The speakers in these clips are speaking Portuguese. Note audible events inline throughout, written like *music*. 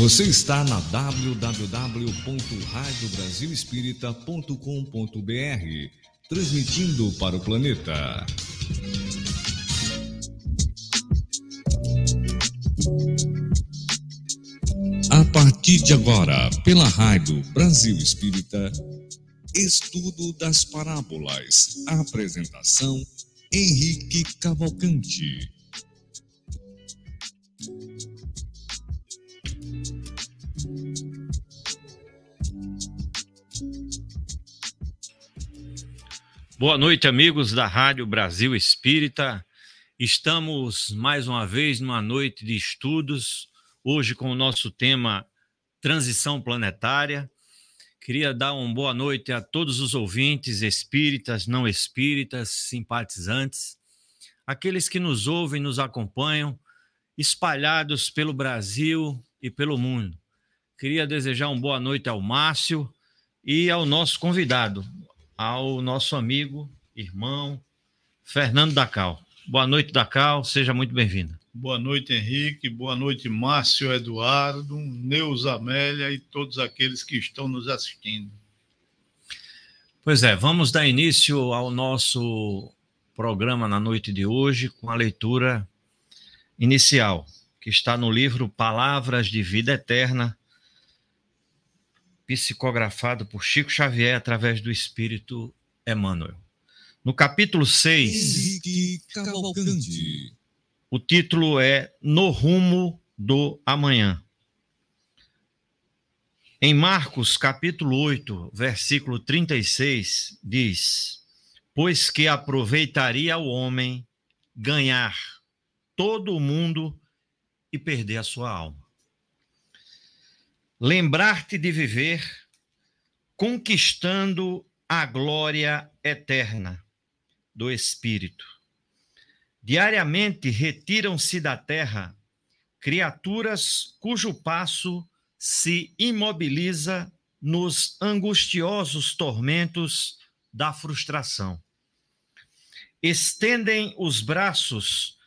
Você está na www.radiobrasilespírita.com.br, transmitindo para o planeta. A partir de agora, pela Rádio Brasil Espírita, Estudo das Parábolas. Apresentação: Henrique Cavalcante. Boa noite, amigos da Rádio Brasil Espírita. Estamos mais uma vez numa noite de estudos, hoje com o nosso tema Transição Planetária. Queria dar uma boa noite a todos os ouvintes espíritas, não espíritas, simpatizantes, aqueles que nos ouvem, nos acompanham, espalhados pelo Brasil e pelo mundo. Queria desejar uma boa noite ao Márcio e ao nosso convidado, ao nosso amigo, irmão, Fernando Dacal. Boa noite, Dacal, seja muito bem-vindo. Boa noite, Henrique. Boa noite, Márcio Eduardo, Neuza Amélia e todos aqueles que estão nos assistindo. Pois é, vamos dar início ao nosso programa na noite de hoje com a leitura inicial, que está no livro Palavras de Vida Eterna, psicografado por Chico Xavier através do Espírito Emmanuel. No capítulo 6, o título é No Rumo do Amanhã. Em Marcos, capítulo 8, versículo 36, diz: Pois que aproveitaria o homem ganhar todo o mundo e perder a sua alma lembrar-te de viver conquistando a glória eterna do Espírito. Diariamente retiram-se da terra criaturas cujo passo se imobiliza nos angustiosos tormentos da frustração. Estendem os braços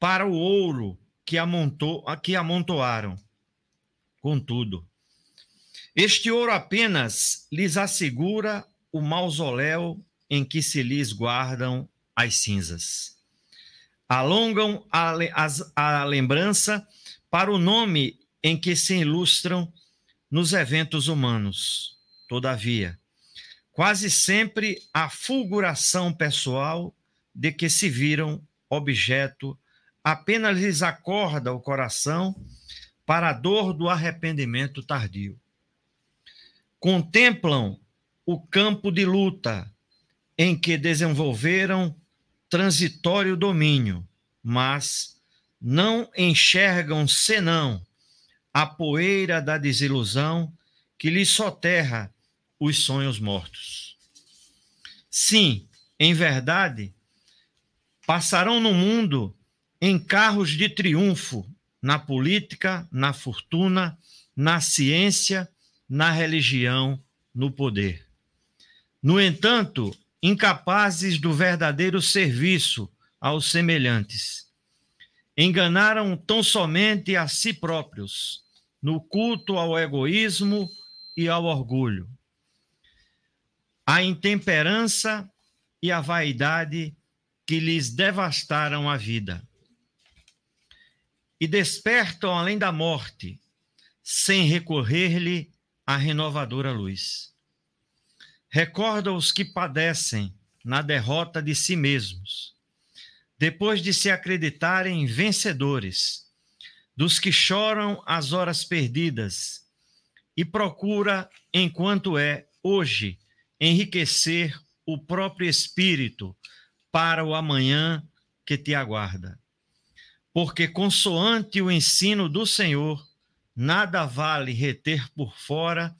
para o ouro que, amontou, que amontoaram. Contudo, este ouro apenas lhes assegura o mausoléu em que se lhes guardam as cinzas. Alongam a, a, a lembrança para o nome em que se ilustram nos eventos humanos. Todavia, quase sempre a fulguração pessoal de que se viram objeto apenas lhes acorda o coração para a dor do arrependimento tardio contemplam o campo de luta em que desenvolveram transitório domínio, mas não enxergam senão a poeira da desilusão que lhes soterra os sonhos mortos. Sim, em verdade, passarão no mundo em carros de triunfo na política, na fortuna, na ciência na religião, no poder. No entanto, incapazes do verdadeiro serviço aos semelhantes. Enganaram tão somente a si próprios, no culto ao egoísmo e ao orgulho. A intemperança e a vaidade que lhes devastaram a vida. E despertam além da morte, sem recorrer-lhe a renovadora luz. Recorda os que padecem na derrota de si mesmos, depois de se acreditarem vencedores, dos que choram as horas perdidas, e procura, enquanto é hoje, enriquecer o próprio espírito para o amanhã que te aguarda. Porque, consoante o ensino do Senhor, nada vale reter por fora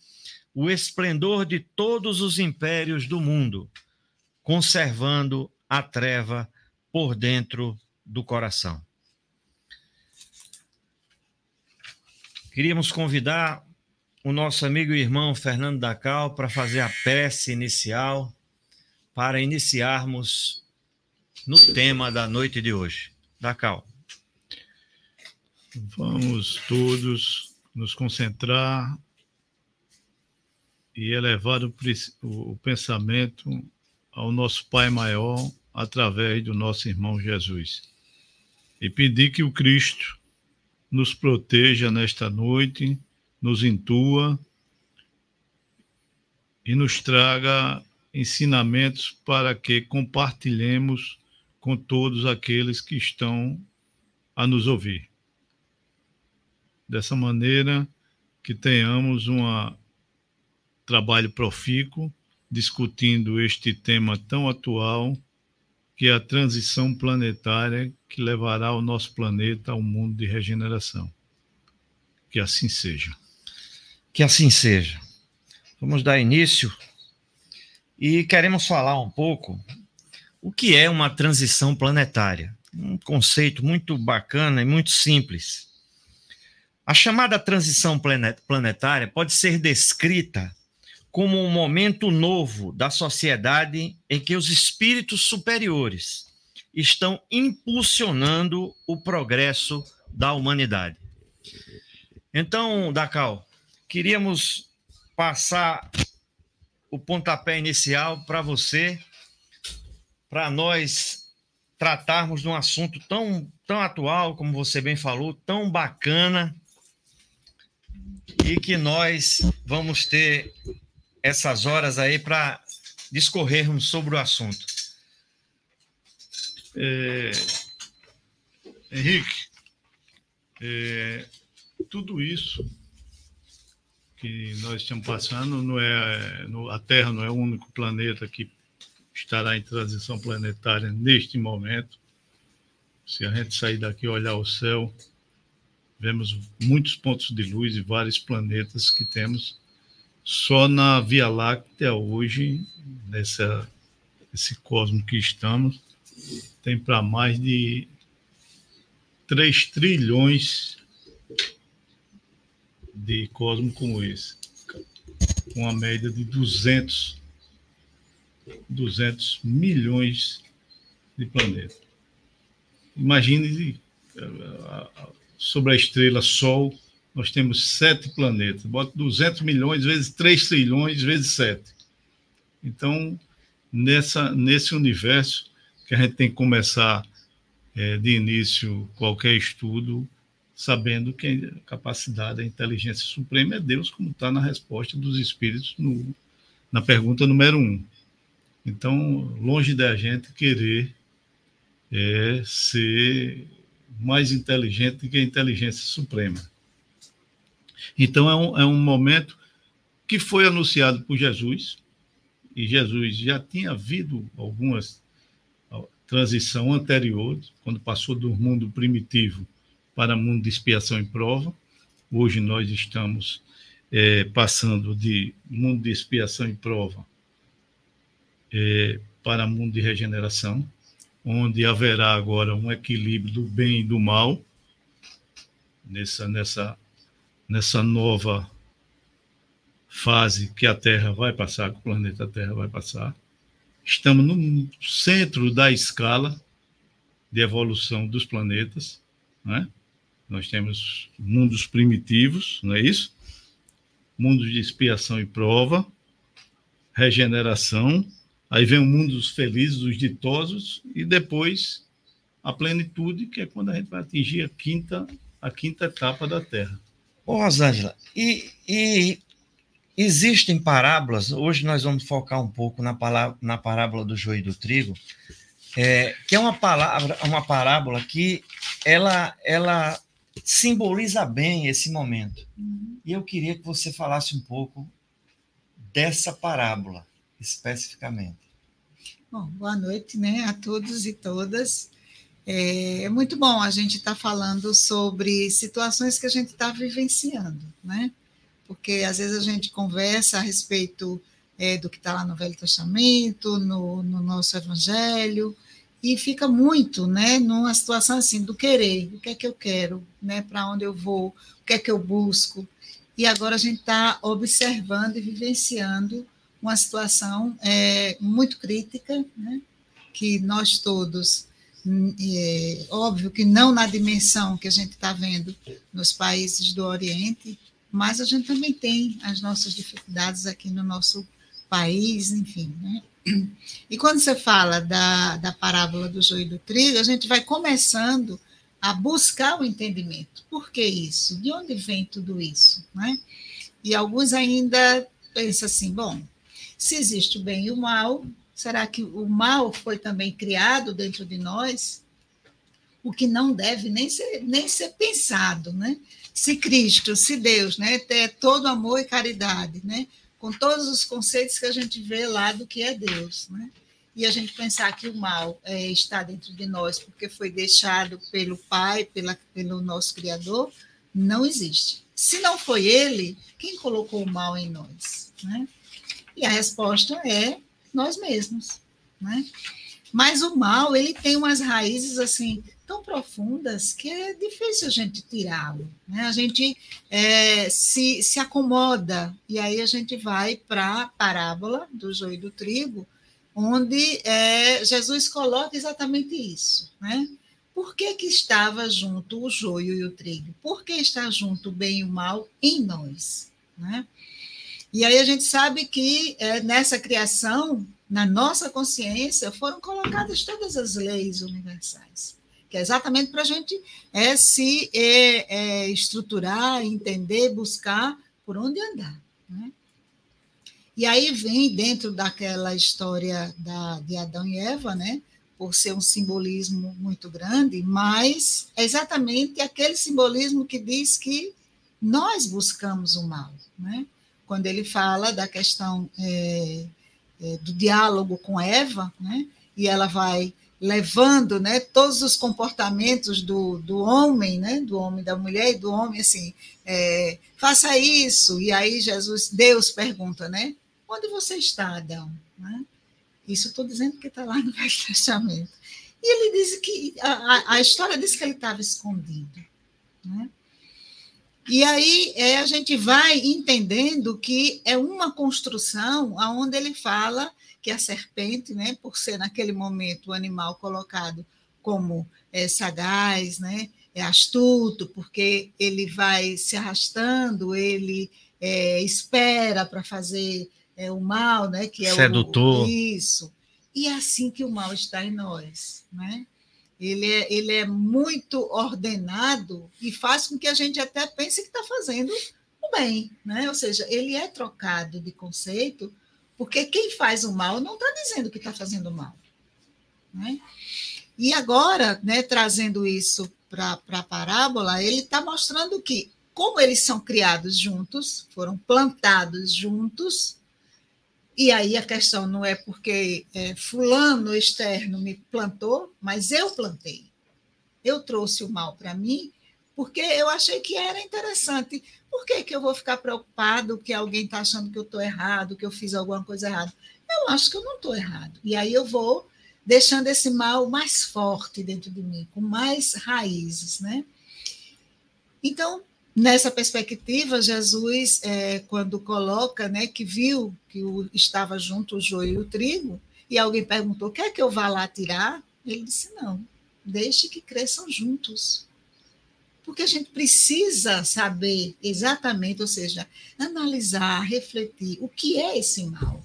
o esplendor de todos os impérios do mundo, conservando a treva por dentro do coração. Queríamos convidar o nosso amigo e irmão Fernando Dacal para fazer a prece inicial, para iniciarmos no tema da noite de hoje. Dacal. Vamos todos nos concentrar e elevar o, o pensamento ao nosso Pai maior através do nosso irmão Jesus. E pedir que o Cristo nos proteja nesta noite, nos intua e nos traga ensinamentos para que compartilhemos com todos aqueles que estão a nos ouvir. Dessa maneira que tenhamos um trabalho profícuo discutindo este tema tão atual que é a transição planetária que levará o nosso planeta ao mundo de regeneração. Que assim seja. Que assim seja. Vamos dar início e queremos falar um pouco o que é uma transição planetária. Um conceito muito bacana e muito simples. A chamada transição planetária pode ser descrita como um momento novo da sociedade em que os espíritos superiores estão impulsionando o progresso da humanidade. Então, Dacal, queríamos passar o pontapé inicial para você, para nós tratarmos de um assunto tão, tão atual, como você bem falou, tão bacana, e que nós vamos ter essas horas aí para discorrermos sobre o assunto. É, Henrique, é, tudo isso que nós estamos passando não é a Terra não é o único planeta que estará em transição planetária neste momento. Se a gente sair daqui e olhar o céu, vemos muitos pontos de luz e vários planetas que temos só na Via Láctea hoje, nessa esse cosmo que estamos, tem para mais de 3 trilhões de cosmos como esse, com uma média de 200, 200 milhões de planetas. Imagine eh, sobre a estrela Sol, nós temos sete planetas. Bota 200 milhões vezes 3 trilhões vezes 7. Então, nessa, nesse universo que a gente tem que começar é, de início qualquer estudo, sabendo que a capacidade, a inteligência suprema é Deus, como está na resposta dos espíritos no, na pergunta número um. Então, longe da gente querer é, ser mais inteligente que a inteligência suprema. Então, é um, é um momento que foi anunciado por Jesus, e Jesus já tinha havido algumas transição anterior, quando passou do mundo primitivo para o mundo de expiação e prova. Hoje nós estamos é, passando de mundo de expiação e prova é, para mundo de regeneração, onde haverá agora um equilíbrio do bem e do mal nessa nessa nessa nova fase que a Terra vai passar, que o planeta Terra vai passar. Estamos no centro da escala de evolução dos planetas, né? Nós temos mundos primitivos, não é isso? Mundos de expiação e prova, regeneração, aí vem o mundo dos felizes, dos ditosos, e depois a plenitude, que é quando a gente vai atingir a quinta, a quinta etapa da Terra. Ô, Rosângela, e, e existem parábolas, hoje nós vamos focar um pouco na, palavra, na parábola do joio e do trigo, é, que é uma, palavra, uma parábola que ela, ela simboliza bem esse momento. Uhum. E eu queria que você falasse um pouco dessa parábola, especificamente. Bom, boa noite né, a todos e todas. É, é muito bom a gente estar tá falando sobre situações que a gente está vivenciando, né? Porque às vezes a gente conversa a respeito é, do que está lá no Velho Testamento, no, no, nosso Evangelho, e fica muito, né, numa situação assim do querer, o que é que eu quero, né, para onde eu vou, o que é que eu busco. E agora a gente está observando e vivenciando uma situação é, muito crítica, né, que nós todos é, óbvio que não na dimensão que a gente está vendo nos países do Oriente, mas a gente também tem as nossas dificuldades aqui no nosso país, enfim, né? E quando você fala da, da parábola do joio do trigo, a gente vai começando a buscar o entendimento. Por que isso? De onde vem tudo isso? Né? E alguns ainda pensam assim: bom, se existe o bem e o mal, será que o mal foi também criado dentro de nós? O que não deve nem ser, nem ser pensado, né? Se Cristo, se Deus, né, ter todo amor e caridade, né, com todos os conceitos que a gente vê lá do que é Deus, né? e a gente pensar que o mal é, está dentro de nós porque foi deixado pelo Pai, pela, pelo nosso Criador, não existe. Se não foi Ele, quem colocou o mal em nós? Né? E a resposta é nós mesmos. Né? Mas o mal, ele tem umas raízes assim tão profundas que é difícil a gente tirá-lo. Né? A gente é, se, se acomoda, e aí a gente vai para a parábola do joio e do trigo, onde é, Jesus coloca exatamente isso, né? Por que, que estava junto o joio e o trigo? Por que está junto o bem e o mal em nós? Né? E aí a gente sabe que é, nessa criação, na nossa consciência, foram colocadas todas as leis universais, que é exatamente para a gente é, se é, é, estruturar, entender, buscar por onde andar. Né? E aí vem dentro daquela história da, de Adão e Eva, né? Por ser um simbolismo muito grande, mas é exatamente aquele simbolismo que diz que nós buscamos o mal, né? Quando ele fala da questão é, é, do diálogo com Eva, né? E ela vai levando né, todos os comportamentos do, do homem, né, do homem, da mulher e do homem, assim, é, faça isso. E aí Jesus, Deus pergunta, né? Onde você está, Adão? Né? Isso estou dizendo que está lá no Velho Testamento. E ele diz que a, a história diz que ele estava escondido. Né? E aí é, a gente vai entendendo que é uma construção onde ele fala que a serpente, né, por ser naquele momento o animal colocado como é, sagaz, né, é astuto, porque ele vai se arrastando, ele é, espera para fazer é, o mal, né? Que é Sedutor. O, isso. E é assim que o mal está em nós, né? Ele é, ele é muito ordenado e faz com que a gente até pense que está fazendo o bem, né? Ou seja, ele é trocado de conceito porque quem faz o mal não está dizendo que está fazendo mal, né? E agora, né, trazendo isso para a parábola, ele está mostrando que, como eles são criados juntos, foram plantados juntos, e aí a questão não é porque é, fulano externo me plantou, mas eu plantei. Eu trouxe o mal para mim porque eu achei que era interessante. Por que, que eu vou ficar preocupado que alguém está achando que eu estou errado, que eu fiz alguma coisa errada? Eu acho que eu não estou errado. E aí eu vou deixando esse mal mais forte dentro de mim, com mais raízes, né? Então, Nessa perspectiva, Jesus, é, quando coloca né, que viu que o, estava junto o joio e o trigo, e alguém perguntou: quer que eu vá lá tirar? Ele disse: não, deixe que cresçam juntos. Porque a gente precisa saber exatamente, ou seja, analisar, refletir o que é esse mal.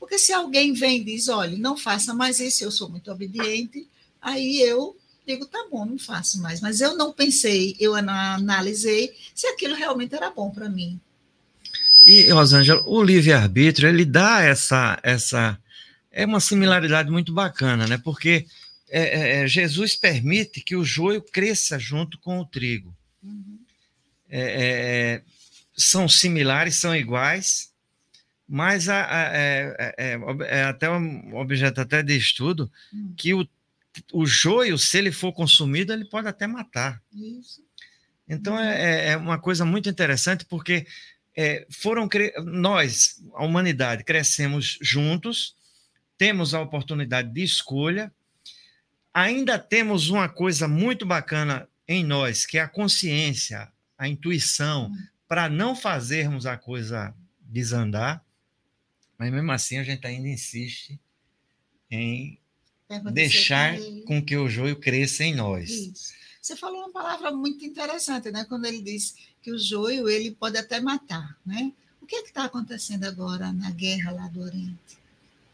Porque se alguém vem e diz: olha, não faça mais isso, eu sou muito obediente, aí eu digo, tá bom, não faço mais. Mas eu não pensei, eu analisei se aquilo realmente era bom para mim. E, Rosângela, o livre-arbítrio, ele dá essa, essa. É uma similaridade muito bacana, né? Porque é, é, é Jesus permite que o joio cresça junto com o trigo. Uhum. É, é, são similares, são iguais, mas a, a, é, é, até um objeto até de estudo uhum. que o o joio, se ele for consumido, ele pode até matar. Isso. Então uhum. é, é uma coisa muito interessante porque é, foram nós, a humanidade, crescemos juntos, temos a oportunidade de escolha, ainda temos uma coisa muito bacana em nós, que é a consciência, a intuição, uhum. para não fazermos a coisa desandar, mas mesmo assim a gente ainda insiste em deixar com que o joio cresça em nós. Isso. Você falou uma palavra muito interessante, né? Quando ele diz que o joio ele pode até matar, né? O que é que está acontecendo agora na guerra lá do Oriente,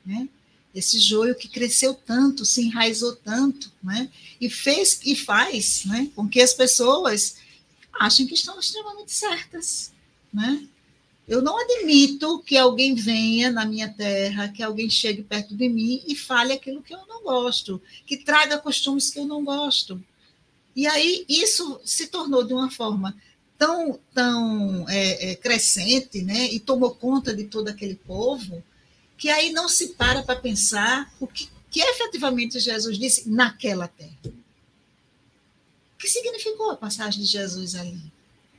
né? Esse joio que cresceu tanto, se enraizou tanto, né? E fez e faz, né? Com que as pessoas achem que estão extremamente certas, né? Eu não admito que alguém venha na minha terra, que alguém chegue perto de mim e fale aquilo que eu não gosto, que traga costumes que eu não gosto. E aí isso se tornou de uma forma tão, tão é, é, crescente, né? E tomou conta de todo aquele povo, que aí não se para para pensar o que, que efetivamente Jesus disse naquela terra. O que significou a passagem de Jesus ali?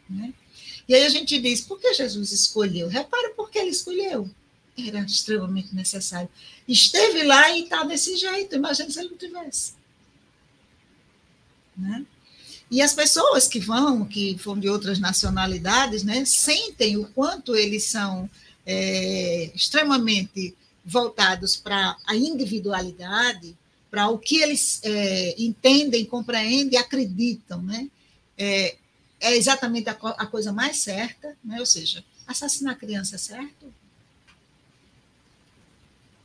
Né? E aí a gente diz, por que Jesus escolheu? Repare por que ele escolheu. Era extremamente necessário. Esteve lá e está desse jeito. Imagina se ele não tivesse. Né? E as pessoas que vão, que vão de outras nacionalidades, né, sentem o quanto eles são é, extremamente voltados para a individualidade, para o que eles é, entendem, compreendem acreditam. Né? É, é exatamente a, a coisa mais certa, né? ou seja, assassinar criança é certo?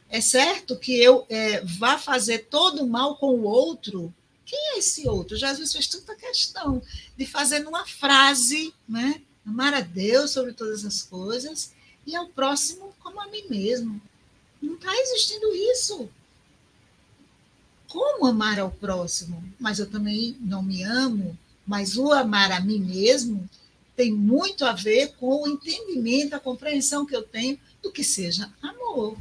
É certo que eu é, vá fazer todo o mal com o outro? Quem é esse outro? Jesus fez tanta questão de fazer numa frase, né? Amar a Deus sobre todas as coisas e ao próximo como a mim mesmo. Não está existindo isso. Como amar ao próximo? Mas eu também não me amo mas o amar a mim mesmo tem muito a ver com o entendimento, a compreensão que eu tenho do que seja amor.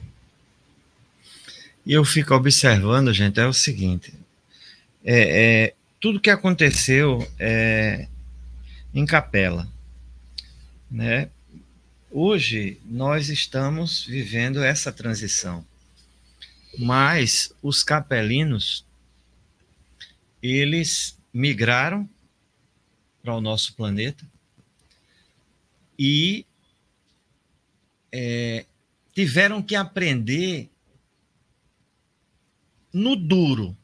E eu fico observando, gente, é o seguinte: é, é tudo que aconteceu é, em capela, né? Hoje nós estamos vivendo essa transição, mas os capelinos eles migraram para o nosso planeta e é, tiveram que aprender no duro.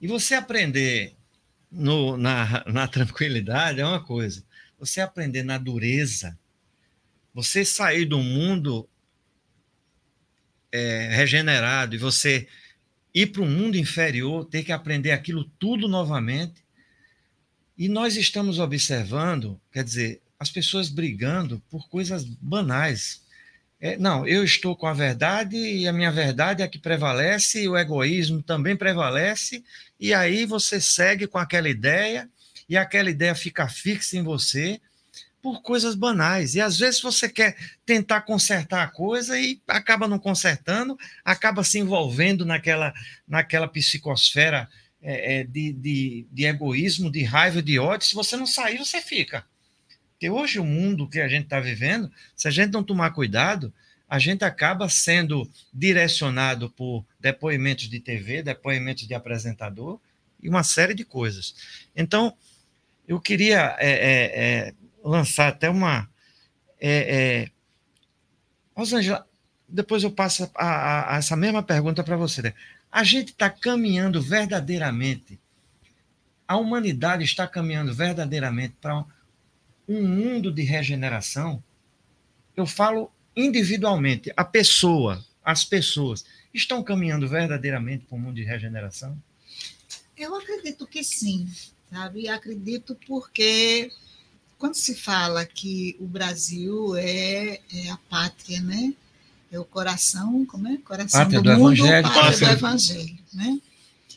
E você aprender no, na, na tranquilidade é uma coisa. Você aprender na dureza, você sair do mundo é, regenerado e você ir para o mundo inferior, ter que aprender aquilo tudo novamente, e nós estamos observando, quer dizer, as pessoas brigando por coisas banais. É, não, eu estou com a verdade e a minha verdade é que prevalece, e o egoísmo também prevalece, e aí você segue com aquela ideia, e aquela ideia fica fixa em você por coisas banais. E às vezes você quer tentar consertar a coisa e acaba não consertando, acaba se envolvendo naquela, naquela psicosfera é, é, de, de, de, egoísmo, de raiva, de ódio. Se você não sair, você fica. Porque hoje o mundo que a gente está vivendo, se a gente não tomar cuidado, a gente acaba sendo direcionado por depoimentos de TV, depoimentos de apresentador e uma série de coisas. Então, eu queria é, é, é lançar até uma. É, Rosângela, depois eu passo a, a, a essa mesma pergunta para você. Né? A gente está caminhando verdadeiramente, a humanidade está caminhando verdadeiramente para um mundo de regeneração. Eu falo individualmente, a pessoa, as pessoas estão caminhando verdadeiramente para um mundo de regeneração? Eu acredito que sim, sabe? Acredito porque quando se fala que o Brasil é, é a pátria, né? É o coração, como é? Coração pátria do, do mundo, evangelho, pátria do evangelho, né?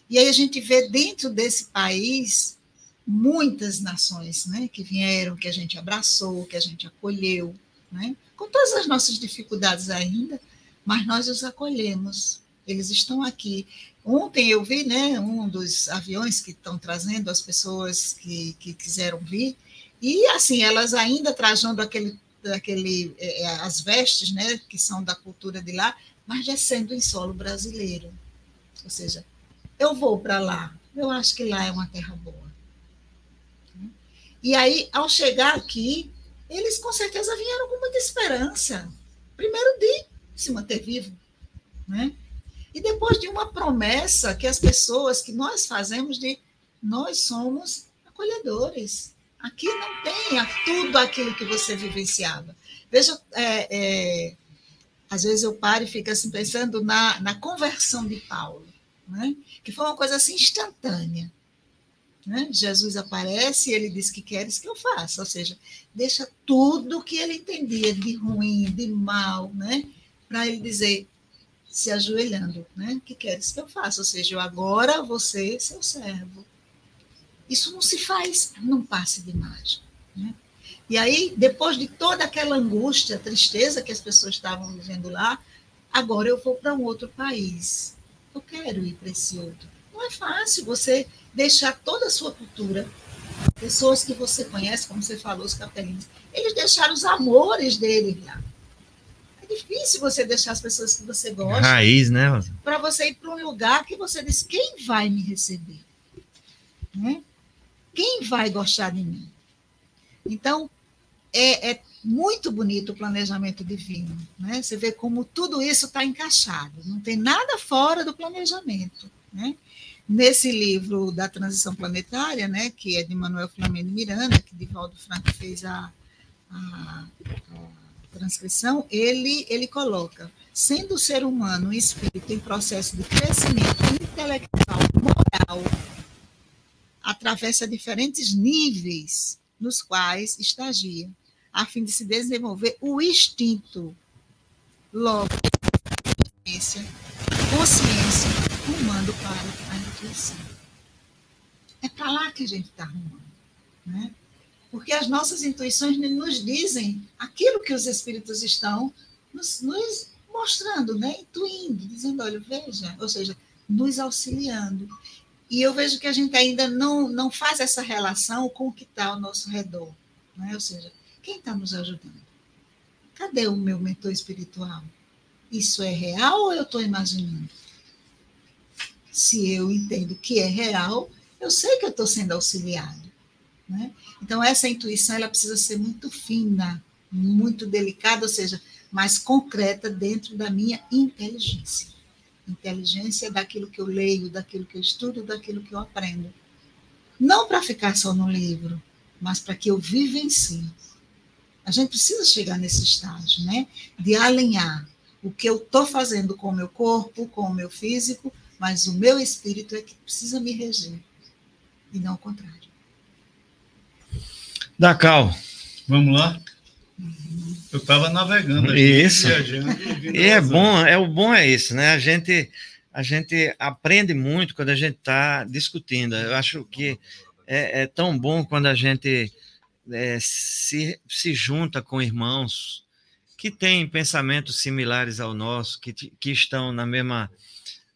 E aí a gente vê dentro desse país muitas nações, né, que vieram, que a gente abraçou, que a gente acolheu, né? Com todas as nossas dificuldades ainda, mas nós os acolhemos. Eles estão aqui. Ontem eu vi, né, um dos aviões que estão trazendo as pessoas que, que quiseram vir, e assim, elas ainda trajando aquele daquele, é, é, as vestes, né, que são da cultura de lá, mas já sendo em solo brasileiro. Ou seja, eu vou para lá, eu acho que lá é uma terra boa. E aí, ao chegar aqui, eles com certeza vieram com muita esperança. Primeiro de se manter vivo, né? E depois de uma promessa que as pessoas, que nós fazemos de nós somos acolhedores. Aqui não tem tudo aquilo que você vivenciava. Veja, é, é, às vezes eu paro e fico assim pensando na, na conversão de Paulo, né? que foi uma coisa assim instantânea. Né? Jesus aparece e ele diz que queres que eu faça, ou seja, deixa tudo que ele entendia de ruim, de mal, né? para ele dizer, se ajoelhando, né? que queres que eu faça, ou seja, eu agora vou ser seu servo. Isso não se faz num passe de mágica. Né? E aí, depois de toda aquela angústia, tristeza que as pessoas estavam vivendo lá, agora eu vou para um outro país. Eu quero ir para esse outro. Não é fácil você deixar toda a sua cultura, pessoas que você conhece, como você falou, os capelinhos, eles deixaram os amores deles lá. É difícil você deixar as pessoas que você gosta. Raiz, né? Para você ir para um lugar que você diz: quem vai me receber? Né? Quem vai gostar de mim? Então, é, é muito bonito o planejamento divino. Né? Você vê como tudo isso está encaixado, não tem nada fora do planejamento. Né? Nesse livro da transição planetária, né, que é de Manuel Flamengo Miranda, que Divaldo Franco fez a, a, a transcrição, ele, ele coloca, sendo o ser humano um espírito em processo de crescimento intelectual, moral, atravessa diferentes níveis nos quais estagia, a fim de se desenvolver o instinto, logo, consciência, consciência rumando para a intuição. É para lá que a gente está rumando. Né? Porque as nossas intuições nos dizem aquilo que os espíritos estão nos, nos mostrando, né? intuindo, dizendo, olha, veja, ou seja, nos auxiliando. E eu vejo que a gente ainda não, não faz essa relação com o que está ao nosso redor. Né? Ou seja, quem está nos ajudando? Cadê o meu mentor espiritual? Isso é real ou eu estou imaginando? Se eu entendo que é real, eu sei que eu estou sendo auxiliado. Né? Então, essa intuição ela precisa ser muito fina, muito delicada, ou seja, mais concreta dentro da minha inteligência. Inteligência daquilo que eu leio, daquilo que eu estudo, daquilo que eu aprendo. Não para ficar só no livro, mas para que eu vivencie. A gente precisa chegar nesse estágio, né? De alinhar o que eu estou fazendo com o meu corpo, com o meu físico, mas o meu espírito é que precisa me reger, e não o contrário. Dacal. Vamos lá? Eu estava navegando isso. viajando. E é bom, é o bom é isso, né? A gente a gente aprende muito quando a gente está discutindo. Eu acho que é, é, tão bom quando a gente é, se, se junta com irmãos que têm pensamentos similares ao nosso, que, que estão na mesma,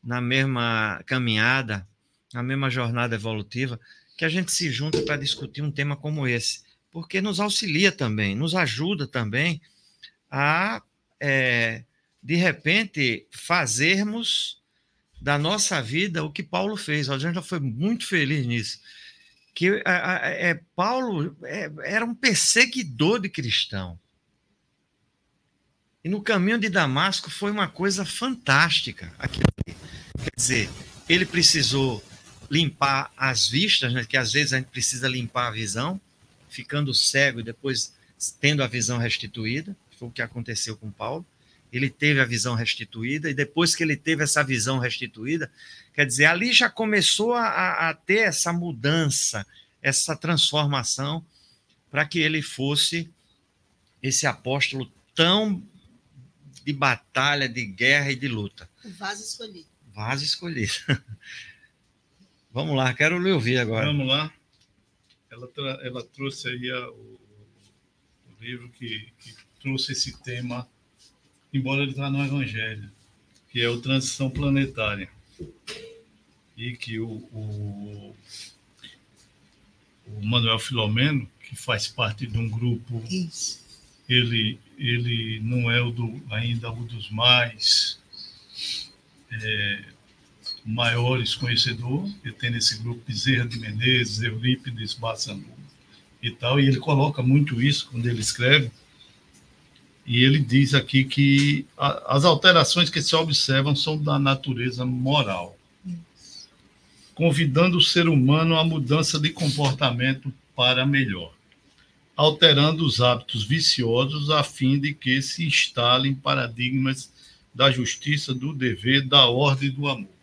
na mesma caminhada, na mesma jornada evolutiva, que a gente se junta para discutir um tema como esse porque nos auxilia também, nos ajuda também a, é, de repente, fazermos da nossa vida o que Paulo fez. A gente já foi muito feliz nisso. Que é, é, Paulo é, era um perseguidor de cristão. E no caminho de Damasco foi uma coisa fantástica. Quer dizer, ele precisou limpar as vistas, né, que às vezes a gente precisa limpar a visão, ficando cego e depois tendo a visão restituída, foi o que aconteceu com Paulo. Ele teve a visão restituída, e depois que ele teve essa visão restituída, quer dizer, ali já começou a, a ter essa mudança, essa transformação, para que ele fosse esse apóstolo tão de batalha, de guerra e de luta. O vaso escolhido. Vaso escolhido. *laughs* Vamos lá, quero lhe ouvir agora. Vamos lá ela, ela trouxe aí a, o, o, livro que, que, trouxe esse tema, embora ele está no Evangelho, que é o Transição Planetária. E que o, o, o Manuel Filomeno, que faz parte de um grupo, Isso. ele, ele não é o do, ainda o dos mais. É, maiores conhecedores, ele tem nesse grupo Bezerra de Menezes, Eurípides Bassandu e tal, e ele coloca muito isso quando ele escreve, e ele diz aqui que a, as alterações que se observam são da natureza moral. convidando o ser humano à mudança de comportamento para melhor, alterando os hábitos viciosos a fim de que se instalem paradigmas da justiça, do dever, da ordem e do amor.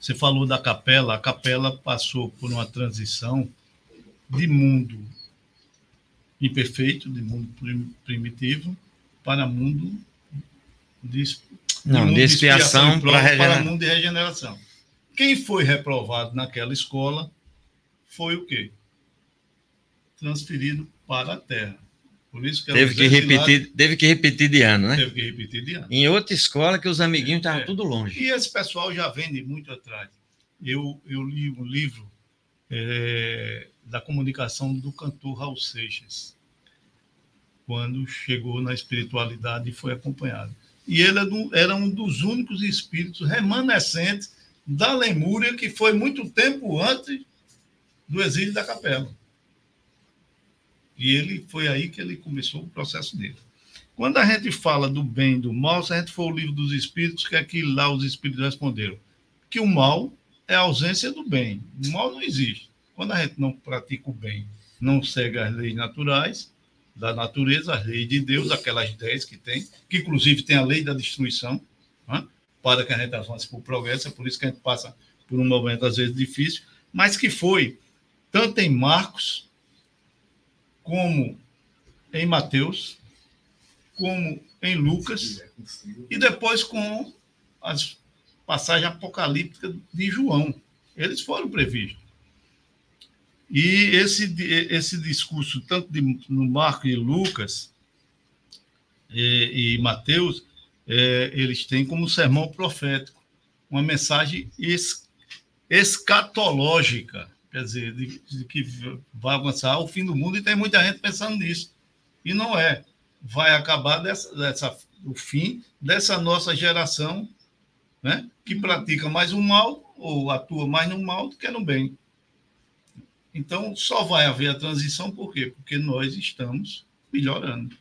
Você falou da capela, a capela passou por uma transição de mundo imperfeito, de mundo primitivo, para mundo de, de, Não, mundo de expiação, para, para mundo de regeneração. Quem foi reprovado naquela escola foi o quê? Transferido para a Terra. Por isso que teve, que repetir, teve que repetir de ano, né? Teve que repetir de ano. Em outra escola que os amiguinhos estavam é, tudo longe. E esse pessoal já vende muito atrás. Eu, eu li um livro é, da comunicação do cantor Raul Seixas, quando chegou na espiritualidade e foi acompanhado. E ele era um dos únicos espíritos remanescentes da Lemúria, que foi muito tempo antes do exílio da capela. E ele foi aí que ele começou o processo dele. Quando a gente fala do bem e do mal, se a gente for o livro dos espíritos, que é que lá os espíritos responderam? Que o mal é a ausência do bem. O mal não existe. Quando a gente não pratica o bem, não segue as leis naturais da natureza, as leis de Deus, aquelas dez que tem, que inclusive tem a lei da destruição, né? para que a gente avance por progresso, é por isso que a gente passa por um momento às vezes difícil, mas que foi tanto em Marcos como em Mateus, como em Lucas, e depois com as passagens apocalípticas de João. Eles foram previstos. E esse, esse discurso, tanto de, no Marcos e Lucas e, e Mateus, é, eles têm como sermão profético uma mensagem es, escatológica quer dizer, de, de, que vai avançar o fim do mundo e tem muita gente pensando nisso. E não é. Vai acabar dessa, dessa, o fim dessa nossa geração né, que pratica mais o mal ou atua mais no mal do que no bem. Então, só vai haver a transição, por quê? Porque nós estamos melhorando.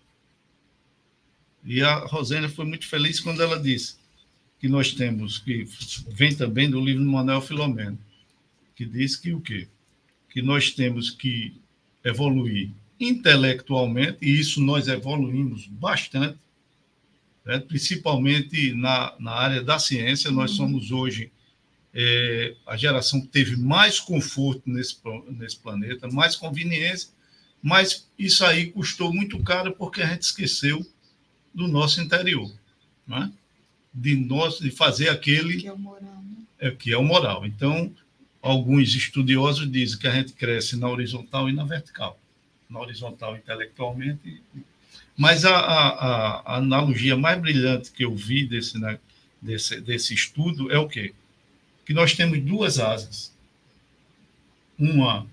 E a Rosânia foi muito feliz quando ela disse que nós temos, que vem também do livro do Manuel Filomeno, que diz que o quê? Que nós temos que evoluir intelectualmente, e isso nós evoluímos bastante, né? principalmente na, na área da ciência. Nós uhum. somos hoje é, a geração que teve mais conforto nesse, nesse planeta, mais conveniência, mas isso aí custou muito caro porque a gente esqueceu do nosso interior, né? de, nós, de fazer aquele que é o moral. Né? É, que é o moral. Então, alguns estudiosos dizem que a gente cresce na horizontal e na vertical. Na horizontal intelectualmente. Mas a, a, a analogia mais brilhante que eu vi desse, né, desse, desse estudo é o quê? Que nós temos duas asas. Uma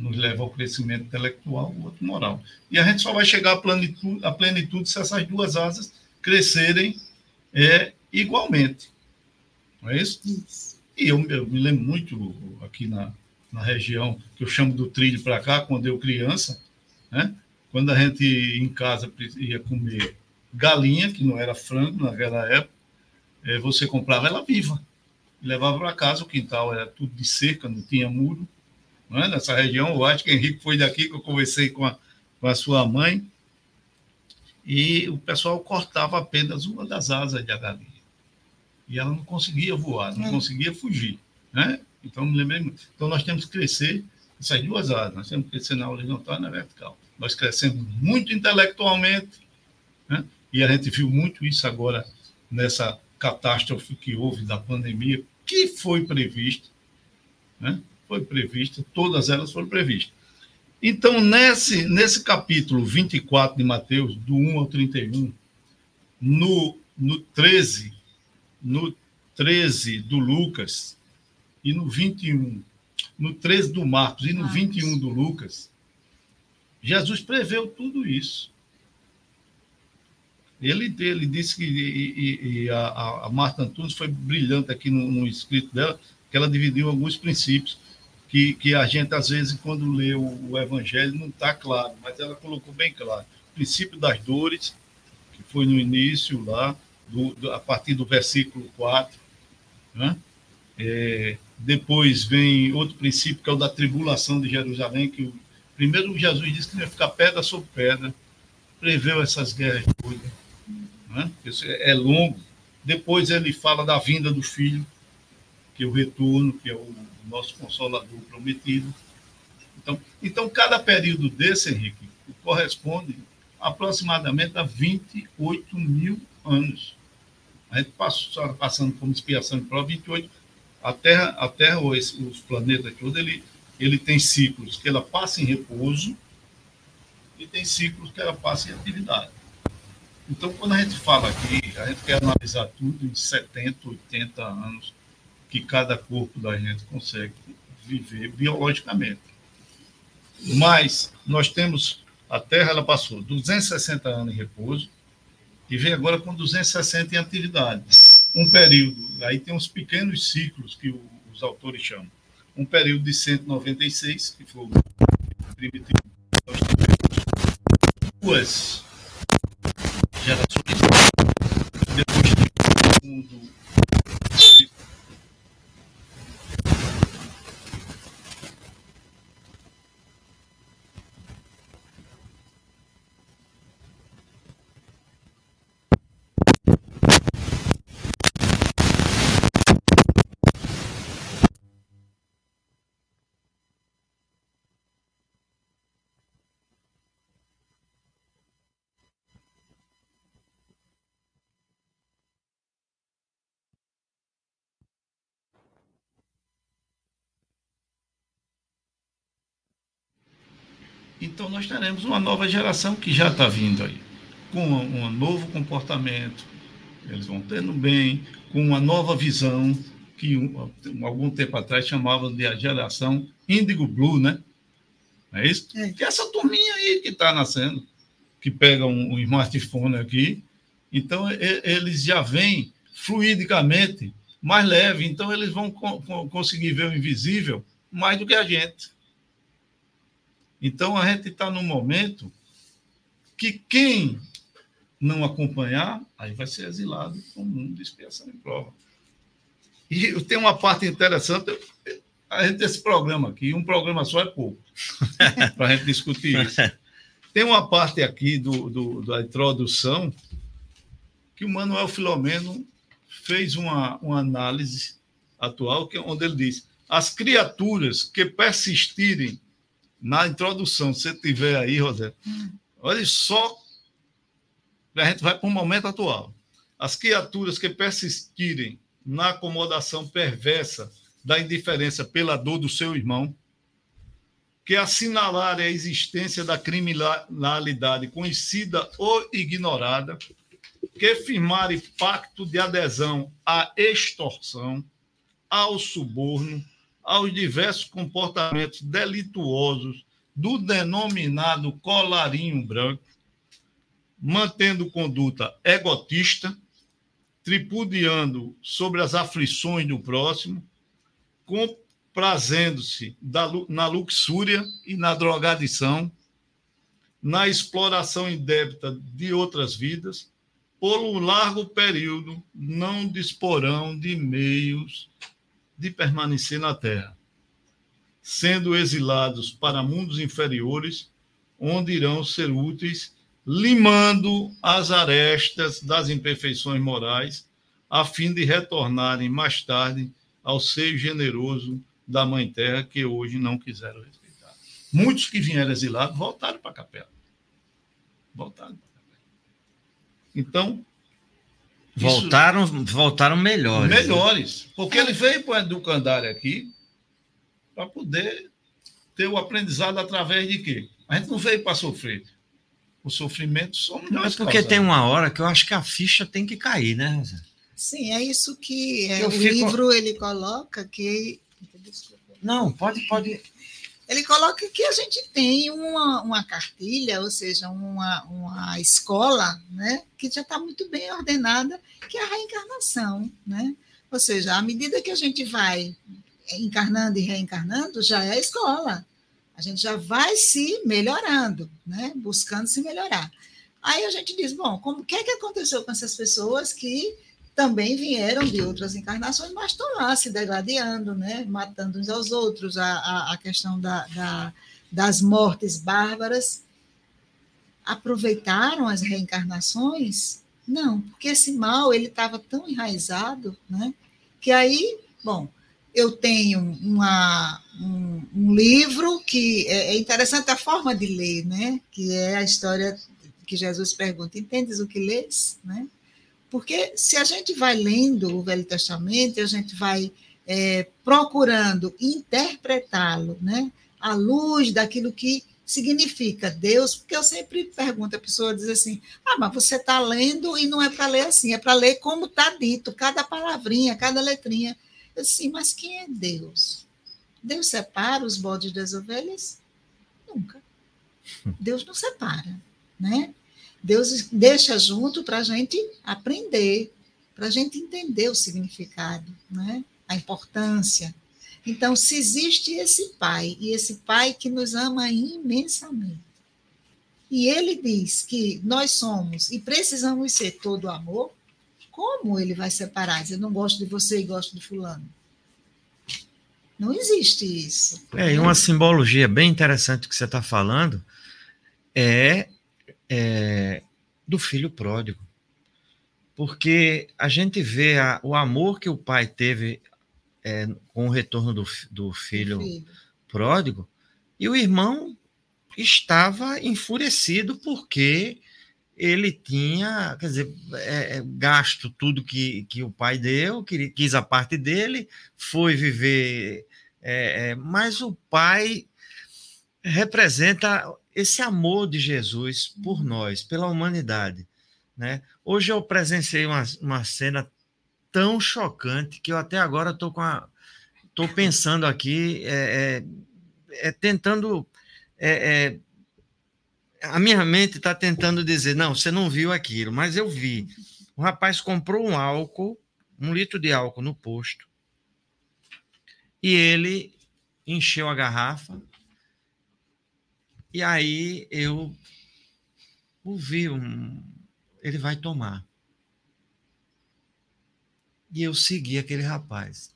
nos leva ao crescimento intelectual, o outro moral. E a gente só vai chegar à plenitude, à plenitude se essas duas asas crescerem é, igualmente. Não é isso? isso. E eu, eu me lembro muito aqui na, na região que eu chamo do trilho para cá, quando eu criança, né? quando a gente em casa ia comer galinha, que não era frango naquela época, é, você comprava ela viva, levava para casa, o quintal era tudo de cerca, não tinha muro, né? nessa região. Eu acho que Henrique foi daqui que eu conversei com a, com a sua mãe, e o pessoal cortava apenas uma das asas da galinha e ela não conseguia voar, não é. conseguia fugir. Né? Então, me lembrei Então, nós temos que crescer essas duas áreas, nós temos que crescer na horizontal e na vertical. Nós crescemos muito intelectualmente, né? e a gente viu muito isso agora nessa catástrofe que houve da pandemia, que foi prevista, né? foi prevista, todas elas foram previstas. Então, nesse, nesse capítulo 24 de Mateus, do 1 ao 31, no, no 13, no 13 do Lucas e no 21, no 13 do Marcos e no Marcos. 21 do Lucas, Jesus preveu tudo isso. Ele, ele disse que e, e a, a, Marta Antunes foi brilhante aqui no, no, escrito dela, que ela dividiu alguns princípios que, que a gente, às vezes, quando lê o, o Evangelho, não está claro, mas ela colocou bem claro. O princípio das dores, que foi no início lá, do, do, a partir do versículo 4, né? É, depois vem outro princípio, que é o da tribulação de Jerusalém, que o, primeiro Jesus disse que ia ficar pedra sobre pedra, preveu essas guerras todas. Né? Isso é longo. Depois ele fala da vinda do Filho, que é o retorno, que é o nosso consolador prometido. Então, então cada período desse, Henrique, corresponde aproximadamente a 28 mil anos. A gente passou, passando como expiação de prova 28 a Terra, a Terra ou esse, os planetas todos, ele, ele tem ciclos que ela passa em repouso e tem ciclos que ela passa em atividade. Então, quando a gente fala aqui, a gente quer analisar tudo em 70, 80 anos que cada corpo da gente consegue viver biologicamente. Mas nós temos a Terra, ela passou 260 anos em repouso e vem agora com 260 em atividade. Um período, aí tem uns pequenos ciclos que os autores chamam. Um período de 196, que foi o primitivo, duas gerações, depois de um Então, nós teremos uma nova geração que já está vindo aí, com um, um novo comportamento, eles vão tendo bem, com uma nova visão, que um, algum tempo atrás chamavam de a geração Indigo Blue, né? Não é isso? É. Que é essa turminha aí que está nascendo, que pega um, um smartphone aqui, então e, eles já vêm fluidicamente mais leve, então eles vão co conseguir ver o invisível mais do que a gente. Então, a gente está num momento que quem não acompanhar, aí vai ser exilado com o mundo de expiação em prova. E tem uma parte interessante, a gente esse programa aqui, um programa só é pouco, *laughs* para a gente discutir isso. Tem uma parte aqui do, do, da introdução que o Manuel Filomeno fez uma, uma análise atual, que, é onde ele diz: as criaturas que persistirem na introdução, se você tiver aí, Rosé, hum. olha só, a gente vai para o momento atual. As criaturas que persistirem na acomodação perversa da indiferença pela dor do seu irmão, que assinalarem a existência da criminalidade conhecida ou ignorada, que firmarem pacto de adesão à extorsão, ao suborno, aos diversos comportamentos delituosos do denominado colarinho branco, mantendo conduta egotista, tripudiando sobre as aflições do próximo, comprazendo-se na luxúria e na drogadição, na exploração indébita de outras vidas, por um largo período não disporão de meios de permanecer na terra, sendo exilados para mundos inferiores, onde irão ser úteis, limando as arestas das imperfeições morais, a fim de retornarem mais tarde ao seio generoso da Mãe Terra, que hoje não quiseram respeitar. Muitos que vieram exilados voltaram para a capela. Voltaram para a capela. Então, Voltaram, Isso, voltaram melhores. Né? Melhores. Porque ele veio para o educandário aqui para poder ter o aprendizado através de quê? A gente não veio para sofrer. O sofrimento somos nós. É porque tem uma hora que eu acho que a ficha tem que cair, né? Sim, é isso que é, o fico... livro ele coloca que. Não, pode, pode ele coloca que a gente tem uma, uma cartilha, ou seja, uma, uma escola, né, que já está muito bem ordenada, que é a reencarnação, né? Ou seja, à medida que a gente vai encarnando e reencarnando, já é a escola. A gente já vai se melhorando, né? Buscando se melhorar. Aí a gente diz, bom, como que é que aconteceu com essas pessoas que também vieram de outras encarnações, mas estão lá se degradando, né? matando uns aos outros, a, a, a questão da, da, das mortes bárbaras. Aproveitaram as reencarnações? Não, porque esse mal ele estava tão enraizado, né? que aí, bom, eu tenho uma, um, um, livro que é, é interessante a forma de ler, né? que é a história que Jesus pergunta: Entendes o que lês? Né? Porque se a gente vai lendo o Velho Testamento, a gente vai é, procurando interpretá-lo né? à luz daquilo que significa Deus, porque eu sempre pergunto, a pessoa diz assim: ah, mas você está lendo e não é para ler assim, é para ler como está dito, cada palavrinha, cada letrinha. Eu disse, sim, mas quem é Deus? Deus separa os bodes das ovelhas? Nunca. Deus não separa, né? Deus deixa junto para a gente aprender, para a gente entender o significado, né? a importância. Então, se existe esse Pai, e esse Pai que nos ama imensamente, e ele diz que nós somos e precisamos ser todo amor, como ele vai separar? Dizer, não gosto de você e gosto de fulano. Não existe isso. É, e uma simbologia bem interessante que você está falando é é, do filho pródigo. Porque a gente vê a, o amor que o pai teve é, com o retorno do, do filho, filho pródigo, e o irmão estava enfurecido porque ele tinha, quer dizer, é, é, gasto tudo que, que o pai deu, que, quis a parte dele, foi viver. É, é mas o pai representa esse amor de Jesus por uhum. nós, pela humanidade. Né? Hoje eu presenciei uma, uma cena tão chocante que eu até agora estou com a, tô pensando aqui, é, é, é tentando. É, é a minha mente está tentando dizer, não, você não viu aquilo, mas eu vi. O rapaz comprou um álcool, um litro de álcool no posto, e ele encheu a garrafa e aí eu ouvi um. Ele vai tomar. E eu segui aquele rapaz.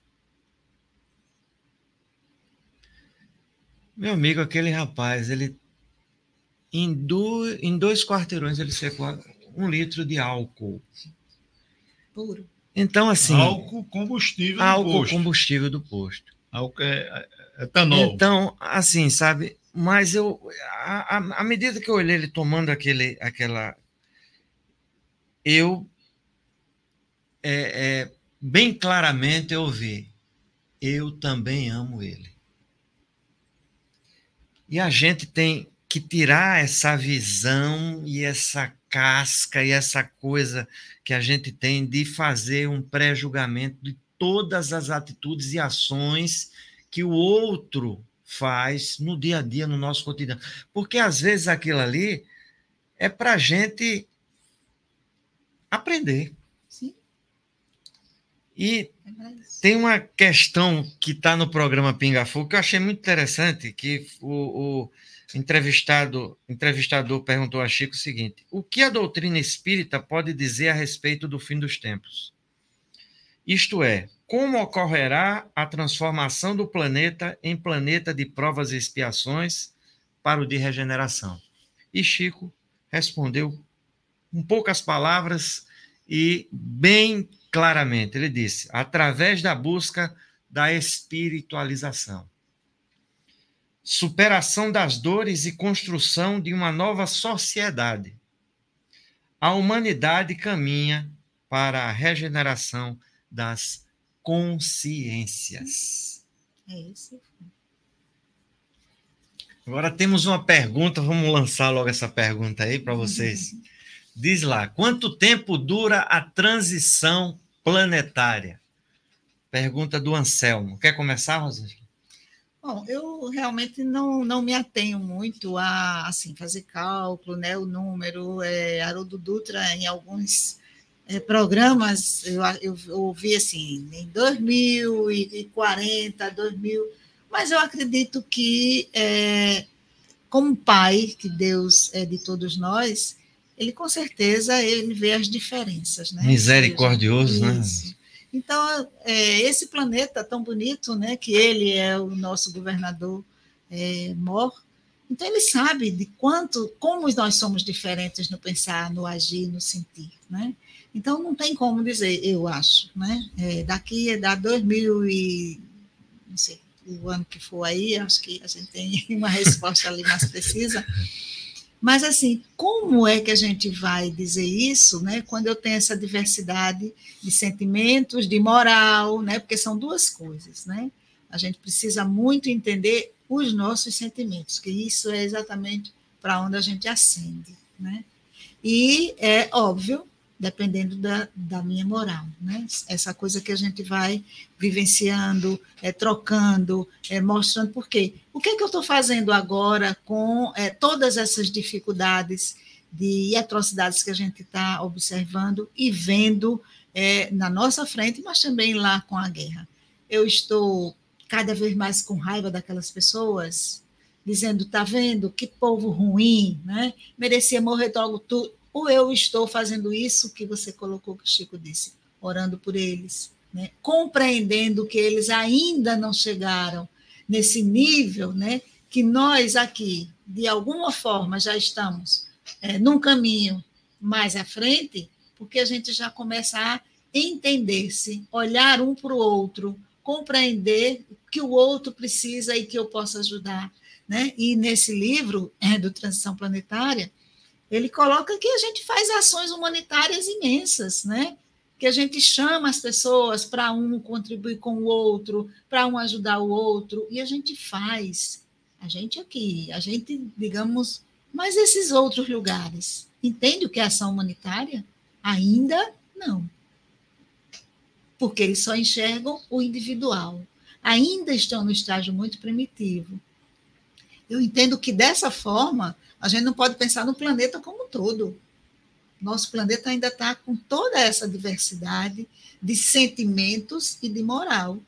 Meu amigo, aquele rapaz, ele. Em, do, em dois quarteirões ele secou um litro de álcool. Puro. Então, assim. Álcool combustível álcool do posto. combustível do posto. Álcool é, é etanol. Então, assim, sabe? Mas eu, à medida que eu olhei ele tomando aquele, aquela, eu é, é, bem claramente eu vi, eu também amo ele. E a gente tem que tirar essa visão e essa casca e essa coisa que a gente tem de fazer um pré-julgamento de todas as atitudes e ações que o outro faz no dia a dia, no nosso cotidiano. Porque às vezes aquilo ali é para a gente aprender. Sim. E é tem uma questão que está no programa Pinga Fogo que eu achei muito interessante, que o, o entrevistado, entrevistador perguntou a Chico o seguinte: o que a doutrina espírita pode dizer a respeito do fim dos tempos? Isto é, como ocorrerá a transformação do planeta em planeta de provas e expiações para o de regeneração? E Chico respondeu com poucas palavras e bem claramente. Ele disse: através da busca da espiritualização, superação das dores e construção de uma nova sociedade. A humanidade caminha para a regeneração das consciências. É isso. Agora temos uma pergunta, vamos lançar logo essa pergunta aí para vocês. *laughs* Diz lá, quanto tempo dura a transição planetária? Pergunta do Anselmo. Quer começar, Rosângela? Bom, eu realmente não, não me atenho muito a assim fazer cálculo, né, o número. É, Haroldo Dutra, em alguns programas, eu, eu, eu ouvi assim, em 2040, 2000, mas eu acredito que, é, como pai, que Deus é de todos nós, ele com certeza ele vê as diferenças, né? Misericordioso, né? isso. Então, é, esse planeta tão bonito, né, que ele é o nosso governador é, mor, então ele sabe de quanto, como nós somos diferentes no pensar, no agir, no sentir, né? Então não tem como dizer, eu acho, né? É, daqui é da 2000 e não sei o ano que for aí, acho que a gente tem *laughs* uma resposta ali mais precisa. Mas, assim, como é que a gente vai dizer isso, né, quando eu tenho essa diversidade de sentimentos, de moral, né, porque são duas coisas, né? A gente precisa muito entender os nossos sentimentos, que isso é exatamente para onde a gente ascende, né? E é óbvio dependendo da, da minha moral, né? Essa coisa que a gente vai vivenciando, é, trocando, é, mostrando por quê. O que é que eu estou fazendo agora com é, todas essas dificuldades de, atrocidades que a gente está observando e vendo é, na nossa frente, mas também lá com a guerra. Eu estou cada vez mais com raiva daquelas pessoas, dizendo, tá vendo, que povo ruim, né? Merecia morrer logo tudo ou eu estou fazendo isso que você colocou, que o Chico disse, orando por eles, né? compreendendo que eles ainda não chegaram nesse nível, né? que nós aqui, de alguma forma, já estamos é, num caminho mais à frente, porque a gente já começa a entender-se, olhar um para o outro, compreender que o outro precisa e que eu posso ajudar. Né? E nesse livro é, do Transição Planetária, ele coloca que a gente faz ações humanitárias imensas, né? Que a gente chama as pessoas para um contribuir com o outro, para um ajudar o outro, e a gente faz. A gente aqui, a gente, digamos, mas esses outros lugares, entende o que é ação humanitária? Ainda não. Porque eles só enxergam o individual. Ainda estão no estágio muito primitivo. Eu entendo que dessa forma a gente não pode pensar no planeta como um todo. Nosso planeta ainda está com toda essa diversidade de sentimentos e de moral.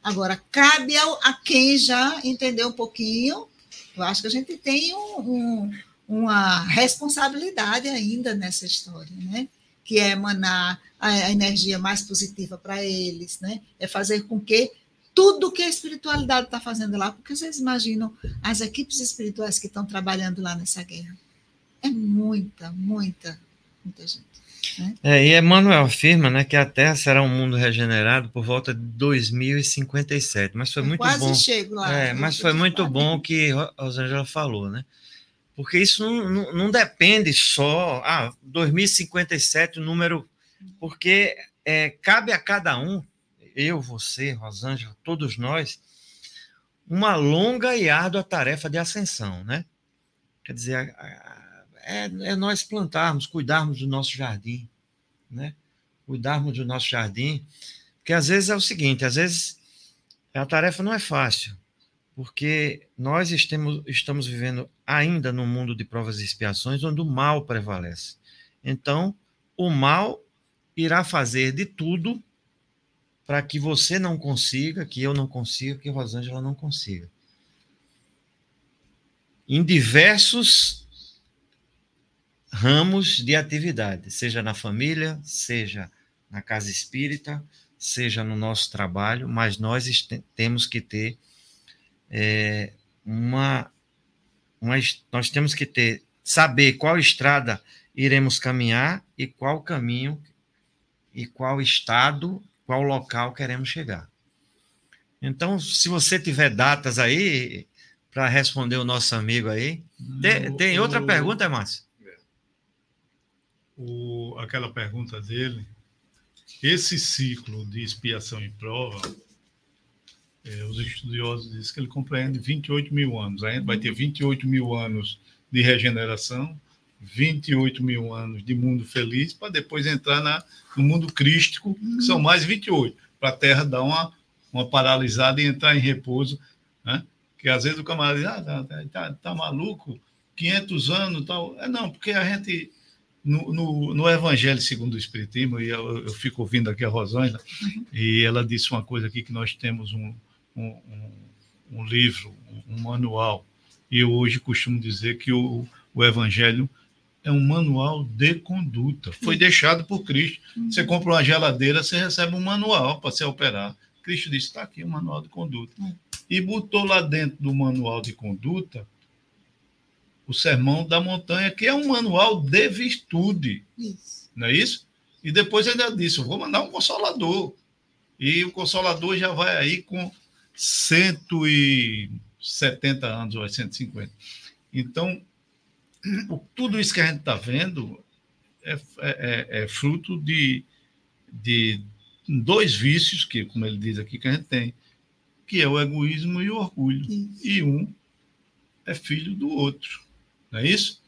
Agora, cabe ao, a quem já entendeu um pouquinho, eu acho que a gente tem um, um, uma responsabilidade ainda nessa história, né? que é emanar a, energia mais positiva para eles, né? é fazer com que tudo que a espiritualidade está fazendo lá, porque vocês imaginam as equipes espirituais que estão trabalhando lá nessa guerra. É muita, muita, muita gente. Né? É, e Emmanuel afirma né, que a Terra será um mundo regenerado por volta de 2057. Mas foi Eu muito quase bom. chego lá. É, mas foi muito bom o que Rosângela falou, né? Porque isso não, não, não depende só. Ah, 2057, o número. Porque é, cabe a cada um eu, você, Rosângela, todos nós, uma longa e árdua tarefa de ascensão, né? Quer dizer, é, é nós plantarmos, cuidarmos do nosso jardim, né? Cuidarmos do nosso jardim, porque às vezes é o seguinte, às vezes a tarefa não é fácil, porque nós estamos, estamos vivendo ainda num mundo de provas e expiações onde o mal prevalece. Então, o mal irá fazer de tudo para que você não consiga, que eu não consiga, que Rosângela não consiga. Em diversos ramos de atividade, seja na família, seja na casa espírita, seja no nosso trabalho, mas nós temos que ter é, uma, uma, nós temos que ter saber qual estrada iremos caminhar e qual caminho e qual estado qual local queremos chegar. Então, se você tiver datas aí para responder o nosso amigo aí, tem, tem outra o, pergunta, Márcio? O, aquela pergunta dele, esse ciclo de expiação e prova, é, os estudiosos dizem que ele compreende 28 mil anos. Vai ter 28 mil anos de regeneração, 28 mil anos de mundo feliz, para depois entrar na, no mundo crístico, que são mais 28, para a Terra dar uma, uma paralisada e entrar em repouso. Né? Que às vezes o camarada diz, ah, tá, tá, tá, tá maluco, 500 anos tal. É, não, porque a gente, no, no, no Evangelho segundo o Espiritismo, e eu, eu, fico ouvindo aqui a Rosângela, uhum. e ela disse uma coisa aqui, que nós temos um, um, um, um livro, um manual, e eu hoje costumo dizer que o, o Evangelho é um manual de conduta. Foi deixado por Cristo. Você Uhum. compra uma geladeira, você recebe um manual para se operar. Cristo disse: está aqui o manual de conduta. Hum. E botou lá dentro do manual de conduta o Sermão da Montanha, que é um manual de virtude, Isso. não é isso? E depois ainda disse: vou mandar um consolador. E o consolador já vai aí com 170 anos, ou 150. Então, o- tudo isso que a gente está vendo é, é- é- é fruto de, de dois vícios, que, como ele diz aqui, que a gente tem, que é o egoísmo e o orgulho. Isso. E um é filho do outro. Não é isso?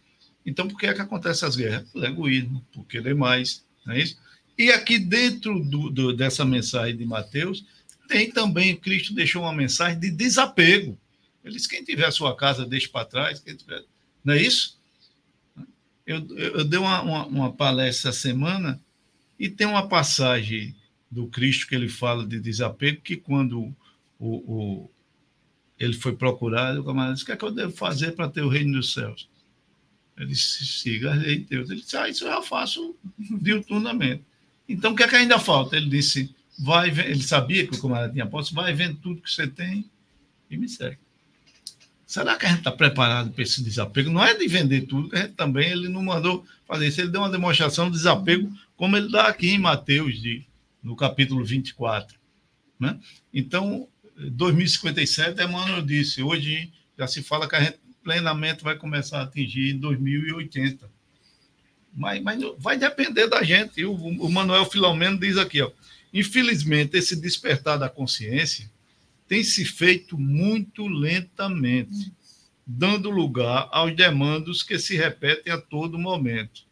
Então, por que é que acontecem as guerras? Por egoísmo, por querer mais. Não é isso? E aqui dentro do- do- dessa mensagem de Mateus, tem também, Cristo deixou uma mensagem de desapego. Ele disse: quem tiver a sua casa, deixe para trás. Quem tiver... Não é isso? Eu, eu, dei uma, uma, uma palestra essa semana e tem uma passagem do Cristo que ele fala de desapego, que quando o, o, ele foi procurado, o camarada disse: o que é que eu devo fazer para ter o reino dos céus? Ele disse: siga a lei de Deus. Ele disse: ah, isso eu já faço diuturnamente. Então, o que é que ainda falta? Ele disse: vai, ele sabia que o camarada tinha posse, vai vendo tudo que você tem e me segue. Será que a gente está preparado para esse desapego? Não é de vender tudo, que a gente também, ele não mandou fazer isso. Ele deu uma demonstração de desapego, como ele dá aqui em Mateus, de, no capítulo 24. Né? Então, 2057, Emmanuel disse, hoje já se fala que a gente plenamente vai começar a atingir em 2080. Mas, mas vai depender da gente. O, o Manuel Filomeno diz aqui, ó, infelizmente, esse despertar da consciência tem se feito muito lentamente, dando lugar aos demandos que se repetem a todo momento.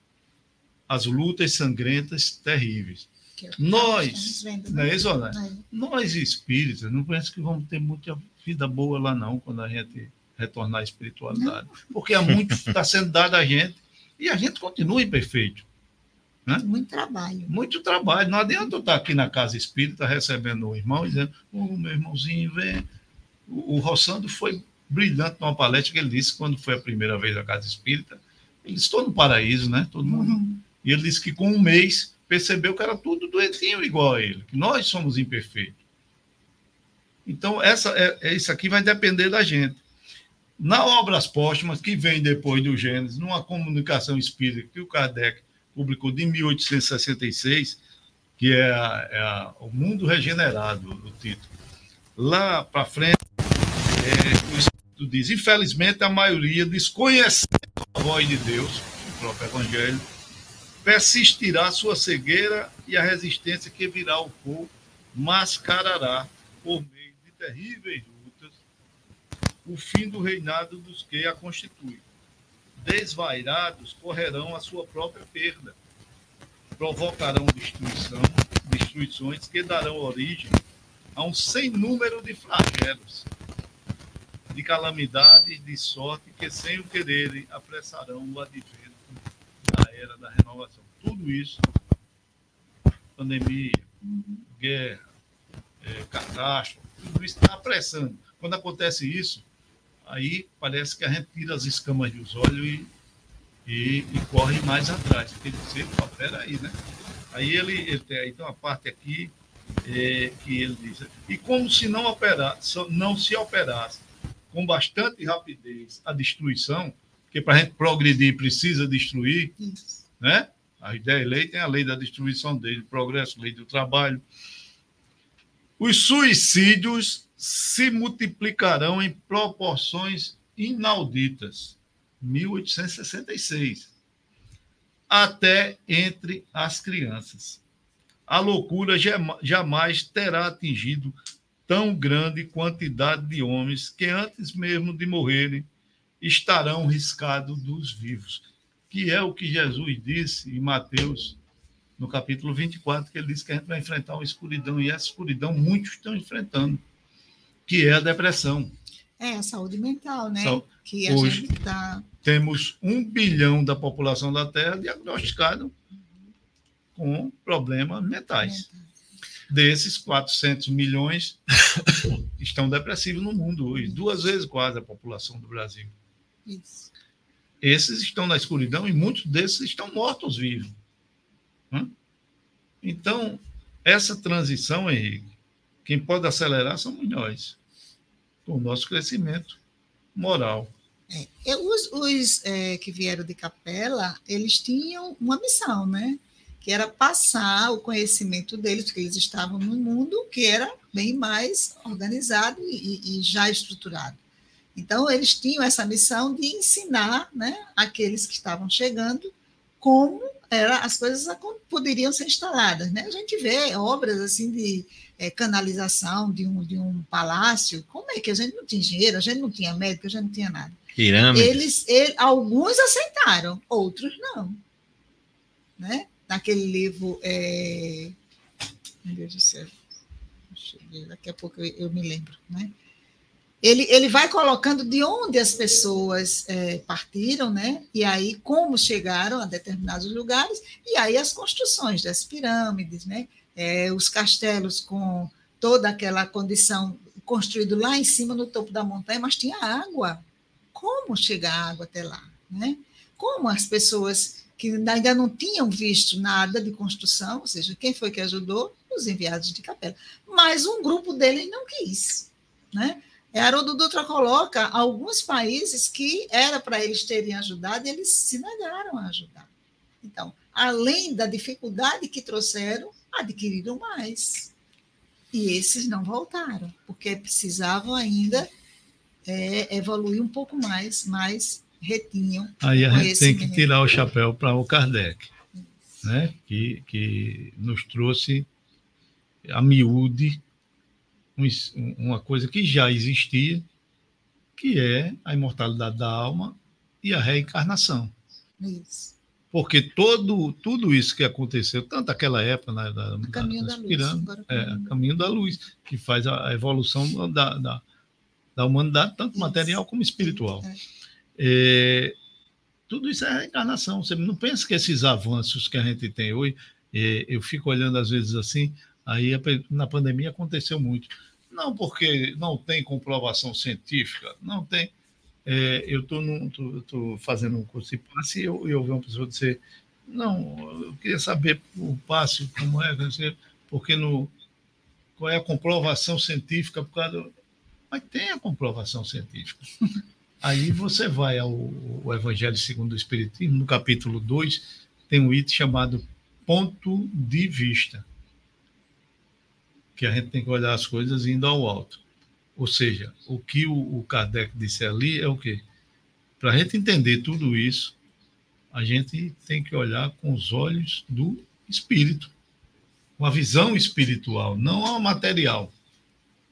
As lutas sangrentas terríveis. É Nós, vendo, Não né? é isso, Ana? É. Nós espíritas, não penso que vamos ter muita vida boa lá, não, quando a gente retornar à espiritualidade. Porque há muito que está sendo dado a gente e a gente continua imperfeito. Muito trabalho. Muito trabalho. Não adianta eu estar aqui na casa espírita recebendo um irmão e dizendo: Ô, meu irmãozinho, vem. O, o Rossando foi brilhante numa palestra que ele disse quando foi a primeira vez à casa espírita. Ele disse: estou no paraíso, né? Todo mundo. Uhum. E ele disse que com um mês percebeu que era tudo doentinho igual a ele, que nós somos imperfeitos. Então, essa, é, é- isso aqui vai depender da gente. Na Obras Póstumas, que vem depois do Gênesis, numa comunicação espírita que o Kardec publicou de 1866, que é, a- é a- O Mundo Regenerado, o título. Lá para frente, é, o Espírito diz: infelizmente, a maioria, desconhecendo a voz de Deus, o próprio Evangelho, persistirá sua cegueira e a resistência que virá ao fogo mascarará, por meio de terríveis lutas, o fim do reinado dos que a constituem. Desvairados correrão a sua própria perda, provocarão destruição, destruições que darão origem a um sem número de flagelos, de calamidades, de sorte que, sem o quererem, apressarão o advento da era da renovação. Tudo isso, pandemia, guerra, é, catástrofe, tudo isso está apressando. Quando acontece isso, aí parece que a gente tira as escamas dos olhos e, e, e corre mais atrás. Tem que dizer, "Pô, peraí, né? Aí ele, ele tem aí tem uma parte aqui é, que ele diz, e como se não, opera, só- não se operasse com bastante rapidez a destruição, porque para a gente progredir precisa destruir, Isso. né? A ideia lei tem a lei da destruição dele, progresso, lei do trabalho. Os suicídios se multiplicarão em proporções inauditas. 1866. Até entre as crianças. A loucura jama- jamais terá atingido tão grande quantidade de homens que antes mesmo de morrerem estarão riscados dos vivos que é o que Jesus disse em Mateus, no capítulo 24, que ele disse que a gente vai enfrentar uma escuridão, e essa escuridão muitos estão enfrentando, que é a depressão. É a saúde mental, né? Sau- que a hoje- gente está. Temos um bilhão da população da Terra diagnosticado com problemas mentais. Desses, 400 milhões *coughs* estão depressivos no mundo hoje, duas vezes quase a população do Brasil. Isso. esses estão na escuridão e muitos desses estão mortos vivos. Então, essa transição, Henrique, quem pode acelerar somos nós, com o nosso crescimento moral. É, os, os é, que vieram de capela, eles tinham uma missão, né? Que era passar o conhecimento deles, porque eles estavam num mundo que era bem mais organizado e, e já estruturado. Então, eles tinham essa missão de ensinar né, aqueles que estavam chegando como era, as coisas poderiam ser instaladas. Né? A gente vê obras assim de é, canalização de um, de um palácio. Como é que a gente não tinha engenheiro, a gente não tinha médico, a gente não tinha nada. Pirâmides. Eles, ele, alguns aceitaram, outros não. Né? Naquele livro. É... Meu Deus do céu. Daqui a pouco eu, eu me lembro. Né? ele, ele vai colocando de onde as pessoas é, partiram, né? E aí como chegaram a determinados lugares, e aí as construções das pirâmides, né? É, os castelos com toda aquela condição construído lá em cima no topo da montanha, mas tinha água. Como chegar a água até lá, né? Como as pessoas que ainda não tinham visto nada de construção, ou seja, quem foi que ajudou? Os enviados de capela. Mas um grupo deles não quis, né? É, Haroldo Dutra coloca alguns países que era para eles terem ajudado e eles se negaram a ajudar. Então, além da dificuldade que trouxeram, adquiriram mais. E esses não voltaram, porque precisavam ainda é, evoluir um pouco mais, mas retinham. Aí a gente tem que tirar o chapéu para o Kardec, né? que, que nos trouxe a miúde um, uma coisa que já existia, que é a imortalidade da alma e a reencarnação. Isso. Porque todo, tudo isso que aconteceu, tanto aquela época né, da, da, caminho da luz, é, caminho da luz, que faz a, a evolução da, da, da, humanidade, tanto isso. material como espiritual. É. É, tudo isso é reencarnação. Você não pensa que esses avanços que a gente tem hoje, é, eu fico olhando às vezes assim, Aí na pandemia aconteceu muito. Não porque não tem comprovação científica, não tem. É, eu estou fazendo um curso de passe e eu, eu uma pessoa dizer: Não, eu queria saber o passe, como é, porque no, qual é a comprovação científica por causa do... Mas tem a comprovação científica. *laughs* Aí você vai ao Evangelho segundo o Espiritismo, no capítulo 2, tem um item chamado ponto de vista que a gente tem que olhar as coisas indo ao alto. Ou seja, o que o, o Kardec disse ali é o quê? Para a gente entender tudo isso, a gente tem que olhar com os olhos do espírito, uma visão espiritual, não a material.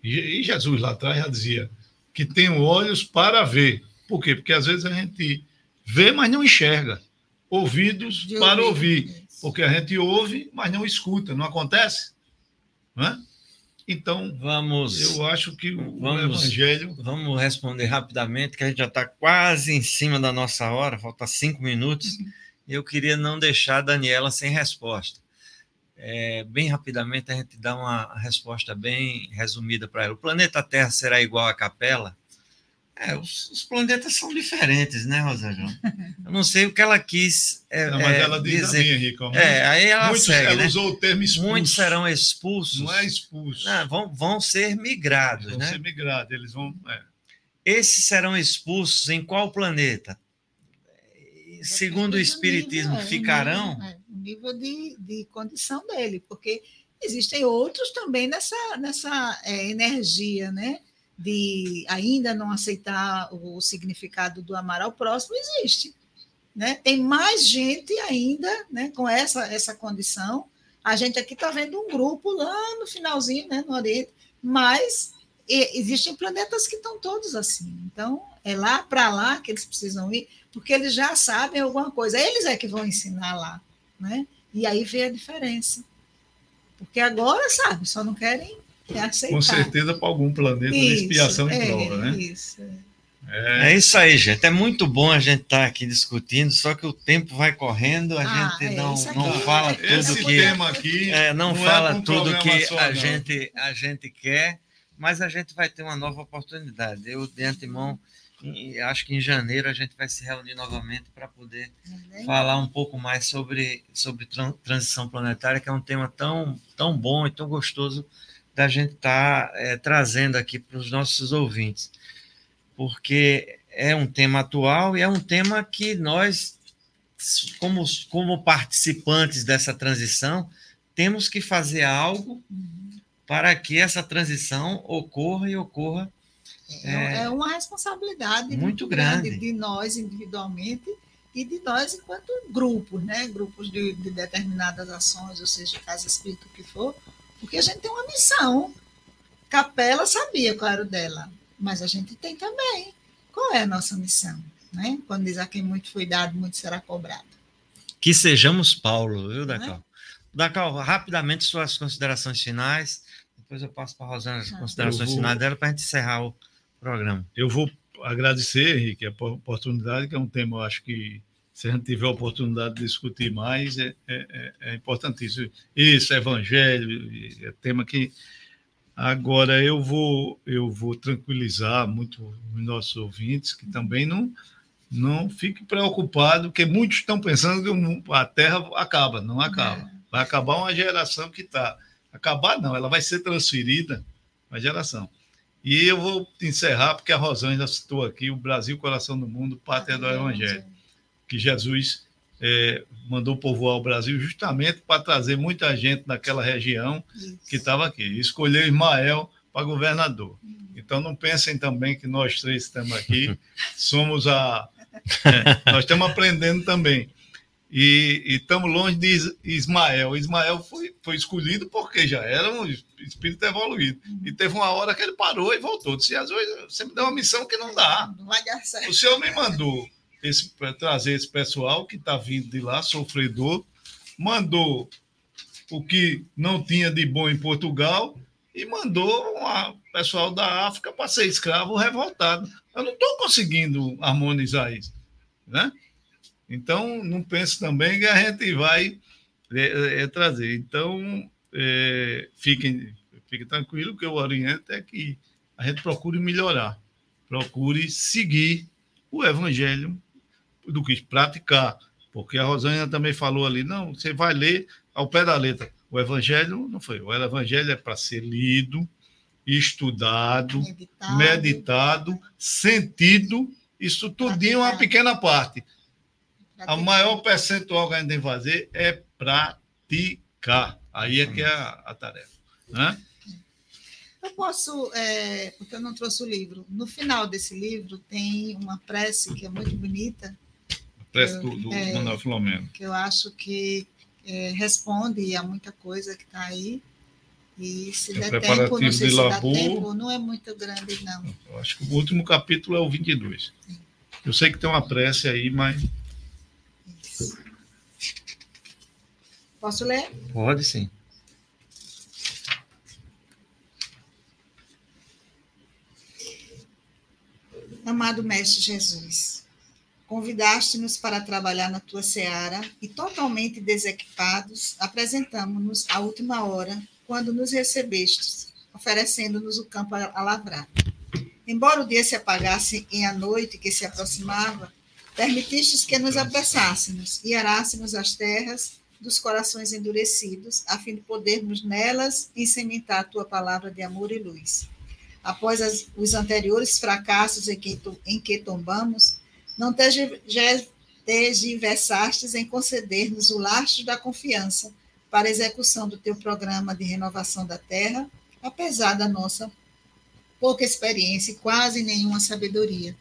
E, e Jesus lá atrás já dizia que tem olhos para ver. Por quê? Porque às vezes a gente vê, mas não enxerga. Ouvidos de para ouvir. ouvir. Porque a gente ouve, mas não escuta. Não acontece? Não é? Então, vamos. Eu acho que o vamos, Evangelho. Vamos responder rapidamente, que a gente já está quase em cima da nossa hora, falta cinco minutos. Uhum. Eu queria não deixar a Daniela sem resposta. É, bem rapidamente, a gente dá uma resposta bem resumida para ela. O planeta Terra será igual à capela? É, os, os, planetas são diferentes, né, Rosângela? *laughs* Eu não sei o que ela quis é, não, mas é, ela diz dizer. Henrique, é, aí ela muitos, segue, ela né? usou o termo expulso. Muitos serão expulsos. Não é expulso. Não, vão, vão ser migrados, vão né? Vão ser migrados, eles vão... É. Esses serão expulsos em qual planeta? Segundo o Espiritismo, nível, é, ficarão... É, o nível de, de condição dele, porque existem outros também nessa, nessa é, energia, né? De ainda não aceitar o significado do amar ao próximo existe. Né? Tem mais gente ainda né, com essa, essa condição. A gente aqui está vendo um grupo lá no finalzinho, né, no Oriente, mas existem planetas que estão todos assim. Então, é lá para lá que eles precisam ir, porque eles já sabem alguma coisa. Eles é que vão ensinar lá. Né? E aí vê a diferença. Porque agora, sabe, só não querem é Com certeza para algum planeta isso, de expiação e é, prova, né? Isso. É. é. isso aí, gente. É muito bom a gente estar tá aqui discutindo, só que o tempo vai correndo, a ah, gente é, não, não fala tudo que tema aqui é, não, não fala tudo que só, a gente a gente quer, mas a gente vai ter uma nova oportunidade. Eu de antemão e acho que em janeiro a gente vai se reunir novamente para poder é falar um pouco mais sobre, sobre transição planetária, que é um tema tão, tão bom e tão gostoso da gente estar tá, é, trazendo aqui para os nossos ouvintes, porque é um tema atual e é um tema que nós, como, como participantes dessa transição, temos que fazer algo para que essa transição ocorra e ocorra. É, é, é uma responsabilidade muito, grande. grande de nós individualmente e de nós enquanto grupos, né? Grupos de, de determinadas ações, ou seja, casa espírito que for, porque a gente tem uma missão. Capela sabia qual era o dela, mas a gente tem também. Qual é a nossa missão? Né? Quando diz a quem muito foi dado, muito será cobrado. Que sejamos Paulo, viu, Dacal? É? Dacal, rapidamente suas considerações finais. Depois eu passo para a Rosana as considerações vou... finais dela para a gente encerrar o programa. Eu vou agradecer, Henrique, a oportunidade, que é um tema, eu acho que se a gente tiver a oportunidade de discutir mais, é, é, é, é importantíssimo. Isso, evangelho, é tema que. Agora, eu vou, eu vou tranquilizar muito os nossos ouvintes, que também não, não fiquem preocupados, porque muitos estão pensando que a Terra acaba, não acaba. É. Vai acabar uma geração que está. Acabar não, ela vai ser transferida para a geração. E eu vou encerrar, porque a Rosângela citou aqui o Brasil, coração do mundo, pátria do Evangelho que Jesus é, mandou povoar o Brasil justamente para trazer muita gente daquela região Isso. que estava aqui. escolheu Ismael para governador. Então não pensem também que nós três estamos aqui, *laughs* somos a. É, nós estamos aprendendo também. E, e estamos longe de Ismael. Ismael foi, foi escolhido porque já era um espírito evoluído. E teve uma hora que ele parou e voltou. Disse: Jesus, você me deu uma missão que não dá. Não vai dar certo. O Senhor me mandou esse, trazer esse pessoal que está vindo de lá, sofredor, mandou o que não tinha de bom em Portugal e mandou o pessoal da África para ser escravo revoltado. Eu não estou conseguindo harmonizar isso. Né? Então, não pense também que a gente vai é, é, é trazer. Então, é, fiquem, fiquem tranquilos que eu oriento é que a gente procure melhorar, procure seguir o evangelho do que praticar. Porque a Rosângela também falou ali, não, você vai ler ao pé da letra. O evangelho não foi. O evangelho é para ser lido, estudado, meditado, meditado sentido, isso tudo é uma pequena parte. A maior percentual que a gente tem que fazer é praticar. Aí é que é a, a tarefa. Né? Eu posso, é, porque eu não trouxe o livro, no final desse livro tem uma prece que é muito bonita, Prece do, do é, Manuel Filomeno. Que eu acho que é, responde a muita coisa que está aí. E se é der tempo, não sei se Labu, dá tempo, não é muito grande, não. Eu acho que o último capítulo é o 22. Sim. Eu sei que tem uma prece aí, mas. Isso. Posso ler? Pode sim. Amado Mestre Jesus, Convidaste-nos para trabalhar na tua seara e, totalmente desequipados, apresentamos-nos à última hora, quando nos recebestes, oferecendo-nos o campo a lavrar. Embora o dia se apagasse em a noite que se aproximava, permitistes que nos apressássemos e arássemos as terras dos corações endurecidos, a fim de podermos nelas insementar a tua palavra de amor e luz. Após as, os anteriores fracassos em que, em que tombamos, não tergiversastes em conceder-nos o lastro da confiança para a execução do teu programa de renovação da terra, apesar da nossa pouca experiência e quase nenhuma sabedoria.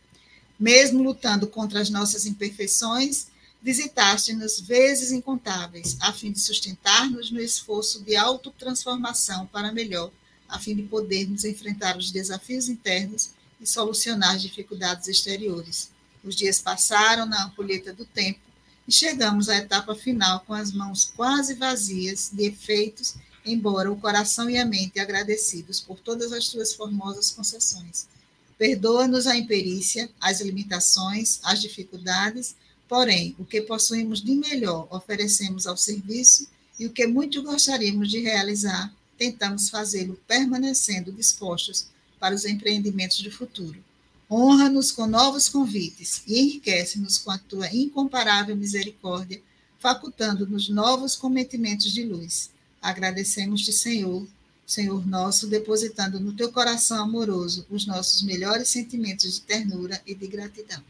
Mesmo lutando contra as nossas imperfeições, visitaste-nos vezes incontáveis, a fim de sustentar-nos no esforço de autotransformação para melhor, a fim de podermos enfrentar os desafios internos e solucionar as dificuldades exteriores. Os dias passaram na ampulheta do tempo e chegamos à etapa final com as mãos quase vazias de efeitos, embora o coração e a mente agradecidos por todas as tuas formosas concessões. Perdoa-nos a imperícia, as limitações, as dificuldades, porém, o que possuímos de melhor oferecemos ao serviço e o que muito gostaríamos de realizar, tentamos fazê-lo permanecendo dispostos para os empreendimentos do futuro Honra-nos com novos convites e enriquece-nos com a tua incomparável misericórdia, facultando-nos novos cometimentos de luz. Agradecemos-te, Senhor, Senhor nosso, depositando no teu coração amoroso os nossos melhores sentimentos de ternura e de gratidão.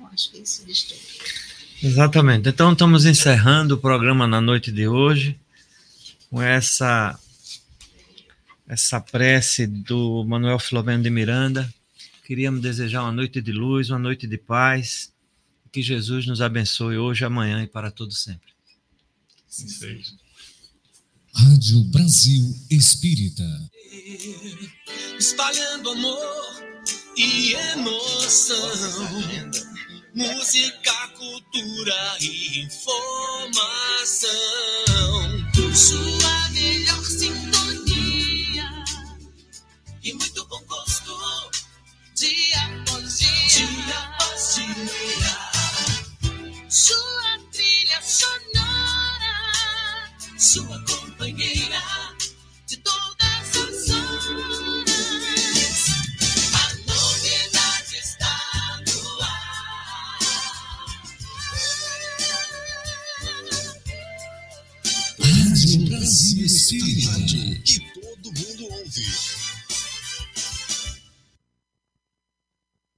Eu acho que isso diz. Exatamente. Então, estamos encerrando o programa na noite de hoje com essa essa prece do Manuel Filomeno de Miranda Queríamos desejar uma noite de luz, uma noite de paz. Que Jesus nos abençoe hoje, amanhã e para todo sempre. Sim. Rádio Brasil Espírita. Espalhando amor e emoção. Música, cultura e informação. Sua melhor sintonia e muito dia após dia. Dia após dia. Sua trilha sonora, sua companheira de todas as horas. A novidade está no ar. Rádio Brasil Espírito,